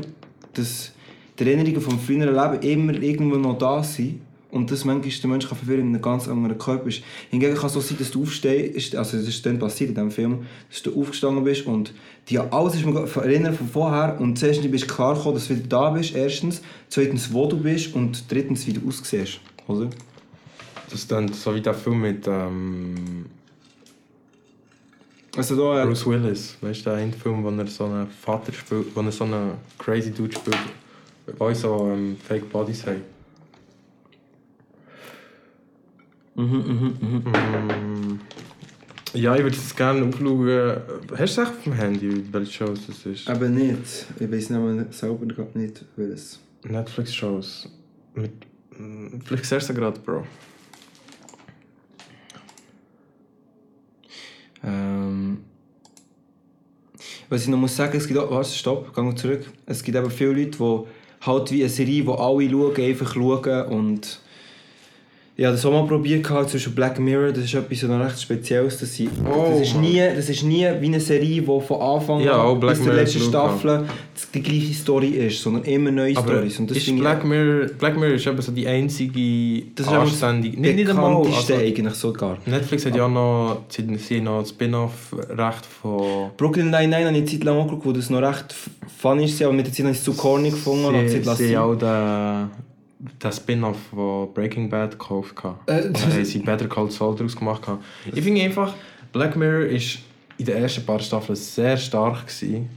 dass die Erinnerungen vom früheren Leben immer irgendwo noch da sind und das manchmal der Mensch kann verwirren in einem ganz anderen Körper ist. Hingegen kann es so sein, dass du aufstehst, also das ist dann passiert in diesem Film, dass du aufgestanden bist und dir alles ist mir erinnert von vorher und zuerst bist du klar gekommen, dass du wieder da bist, erstens, zweitens, wo du bist und drittens, wie du aussiehst, oder? Das ist dann so wie der Film mit ähm, also da, Bruce Willis, weißt du, ein Film, wo er so einen Vater spielt, wo er so einen crazy Dude spielt, wo so ähm, Fake Bodies hat. Mhm, mhm, mhm. Mm. Ja, ich würde es gerne aufschauen. Hast du es echt auf dem Handy, welche Shows das ist? Aber nicht. Ich weiß nicht selber gerade nicht, welches. Netflix-Shows. Mit... Mm, vielleicht siehst du gerade, Bro. Ähm... Was ich noch muss sagen, es gibt auch... Warte, stopp, geh zurück. Es gibt aber viele Leute, die halt wie eine Serie, die alle schauen, einfach schauen und ich habe das auch mal probiert, zwischen Black Mirror, das ist etwas noch recht Spezielles. Das, ist, oh, das, ist nie, das ist nie wie eine Serie, die von Anfang ja, an bis zur letzten Staffel die gleiche Story ist, sondern immer neue Aber. Und das ist Black, Mirror, Black Mirror ist eben so die einzige das ist anständige... Nicht, nicht einmal, also, eigentlich sogar. Netflix hat ja noch, sie noch ein Spin-off-Recht von... Brooklyn Nine-Nine habe ich eine Zeit lang angeschaut, wo das noch recht funny ist, aber mit der Zeit habe ich es zu corny gefunden. Sie, und sie auch den das Spin-off, das Breaking Bad gekauft. Äh, und dann haben sie Better Call Saul daraus gemacht. Ich finde einfach, Black Mirror ist in den ersten paar Staffeln sehr stark gewesen,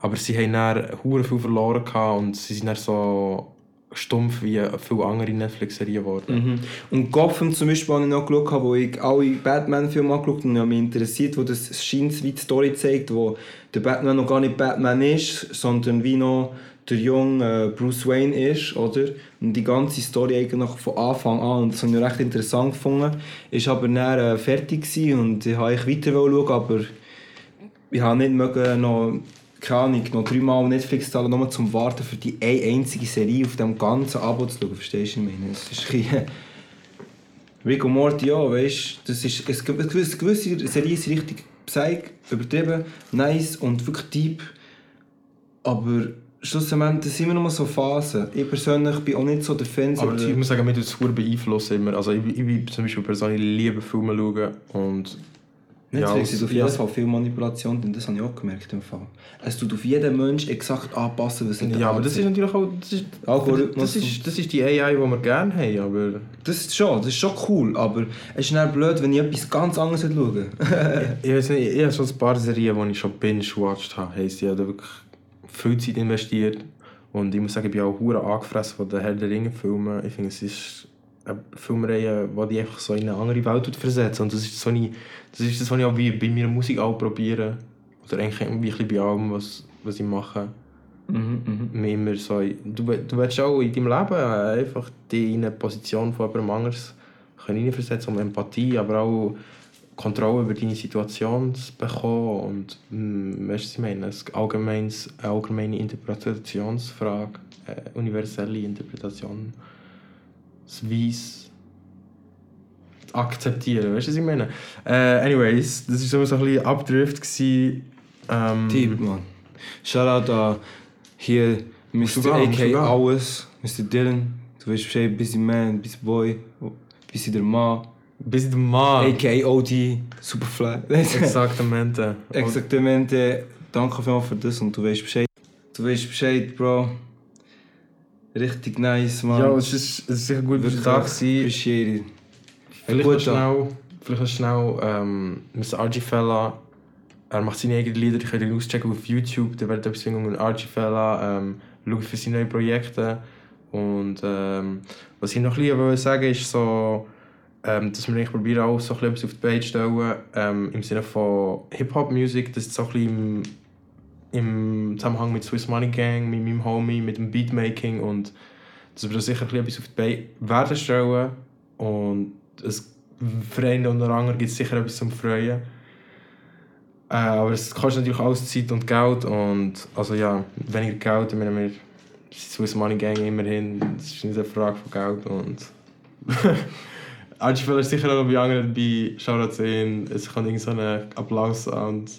aber sie haben dann viel verloren und sie sind dann so stumpf wie viele andere Netflix-Serien geworden. Mhm. Und Gotham zum Beispiel habe ich noch geschaut, wo ich alle Batman-Filme angeschaut habe und mich interessiert, wo das scheint wie die Story zeigt, wo der Batman noch gar nicht Batman ist, sondern wie noch der junge äh, Bruce Wayne ist, oder? Und die ganze Story eigentlich von Anfang an, und das habe ich recht interessant gefunden, ist aber äh, fertig gewesen und ich wollte weiter schauen, aber ich habe nicht mögen, noch, keine Ahnung, noch dreimal Netflix zahlen, nur zum Warten für die eine einzige Serie auf dem ganzen Abo zu schauen, verstehst du, ich meine? Das ist ein (laughs) Rick und Morty, ja, weißt du, das ist, es, gewisse, gewisse Serien sind richtig psych, übertrieben, nice und wirklich deep, aber schlussendlich sind wir noch so Phasen. Ich persönlich bin auch nicht so der Fan. Aber ich muss sagen, mich tut es beeinflussen immer. Also ich, ich bin zum Beispiel persönlich liebe Filme schauen und Netflix ja, ist auf jeden Fall viel Manipulation und das habe ich auch gemerkt im Fall. Es tut auf jeden Mensch exakt anpassen, was er Ja, aber das ist natürlich auch... Das ist, Das ist, das ist die AI, die wir gerne haben, aber... Das ist schon, das ist schon cool, aber es ist dann blöd, wenn ich etwas ganz anderes schaue. ich, (laughs) ich weiß nicht, ich habe schon ein paar Serien, die ich schon binge-watched habe, heisst die wirklich viel Zeit investiert. Und ich muss sagen, ich bin auch hure angefressen von den Herr der Ringe Filmen. Ich finde, es ist eine Filmreihe, die dich einfach so in eine andere Welt versetzt. Und das ist, so eine, das ist das, was ich auch bei, bei meiner Musik auch probiere. Oder eigentlich bei allem, was, was ich mache. Mhm, mh. Immer so, du, du willst auch in deinem Leben einfach dich in eine Position von jemand anderes hineinversetzen, um Empathie, aber auch Kontrolle über deine Situation zu bekommen und hm, weißt du, ich meine, eine allgemeine Interpretationsfrage, eine äh, universelle Interpretation, das Weiss, akzeptieren. Weißt du, was ich meine? Äh, anyways, das war so ein bisschen Abdrift. Gewesen. Ähm, Typ, man. Shoutout an hier Mr. AK. Alles, Mr. Dylan. Du weißt Bescheid, Busy Man, Busy Boy, Busy der Mann. Bis der Mann. AK OD, Superfly. Exaktamente. Exaktamente. Danke vielmals für das und du weißt Bescheid. Du weißt Bescheid, Bro. Richtig nice, man. Ja, es ist, es ist sicher gut, da warst. Appreciate it. Vielleicht noch schnell, vielleicht noch schnell ähm, Mr. RG Fella. Er macht seine eigenen Lieder, ich könnt ihn auschecken auf YouTube. Da werdet etwas finden mit RG Fella. Ähm, schaut für seine neuen Projekte. Und ähm, was ich noch ein bisschen sagen ist so, ähm, dass wir probieren auch so etwas auf die Beine stellen, ähm, im Sinne von Hip-Hop-Musik, das ist so ein bisschen im, Zusammenhang mit Swiss Money Gang, mit meinem Homie, mit dem Beatmaking und dass wir da sicher etwas auf die Beine werden stellen und es, für einen oder anderen gibt es sicher etwas zum Freuen. Äh, aber es kostet natürlich alles Zeit und Geld und also ja, weniger Geld, ich meine, wir Swiss Money Gang immerhin, das ist nicht eine Frage von Geld und (laughs) Archie ist sicher auch noch bei anderen dabei, Shoutout zu ihm, es kommt irgend so einen Applaus-Sound.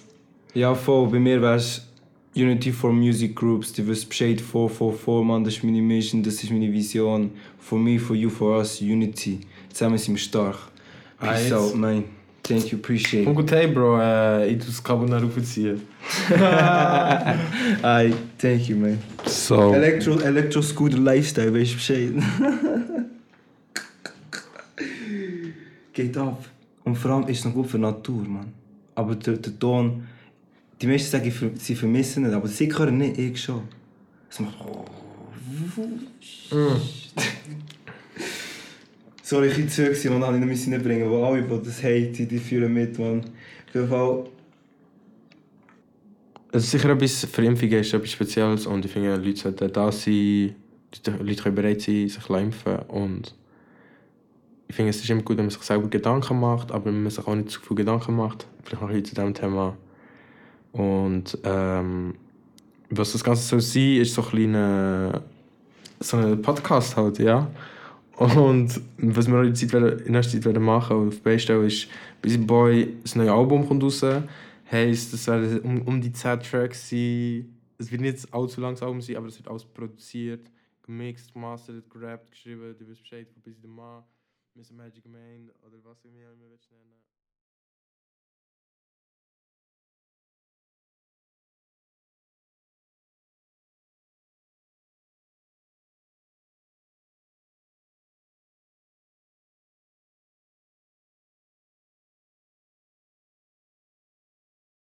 Ja, voll. Bei mir wäre es Unity for Music Groups. Die wissen Bescheid 444, man. Das ist meine Mission, das ist meine Vision. For me, for you, for us, Unity. Zusammen sind wir stark. Peace out, man. Thank you, appreciate Und it. gut, hey Bro, äh, ich tue das Carbonara aufziehen. (laughs) Aye, thank you, man. So. Elektro, Elektro Scooter Lifestyle, weißt du Bescheid? (laughs) Geht ab. Und vor allem ist es noch gut für die Natur, man. Aber der, der Ton, die meisten sagen, sie vermissen es, aber sie hören nicht, ich schon. Es macht. (laughs) Sorry, ich war zu gewesen, man, habe ich müssen reinbringen, wo alle, die das haten, die fühlen mit, man. Auf jeden Fall, Es ist sicher etwas für Impfungen ist etwas Spezielles und ich finde, Leute sollten da sein, die Leute können bereit sein, sich zu impfen und ich finde, es ist immer gut, wenn man sich selber Gedanken macht, aber wenn man sich auch nicht zu viel Gedanken macht. Vielleicht noch ein zu diesem Thema. Und ähm, was das Ganze soll sein, ist so ein kleiner so ein Podcast halt, ja. Und was wir in, der Zeit, werden- in nächster Zeit werden machen auf stellen, ist Busy Boy, das neue Album kommt raus. Heisst, es werden um, um die 10 Tracks sein. Es wird nicht allzu langes Album sein, aber es wird alles produziert, gemixt, gemastert, gerappt, geschrieben. Du wirst Bescheid von Busy the Ma, Mr. Magic Man oder was auch immer willst nennen.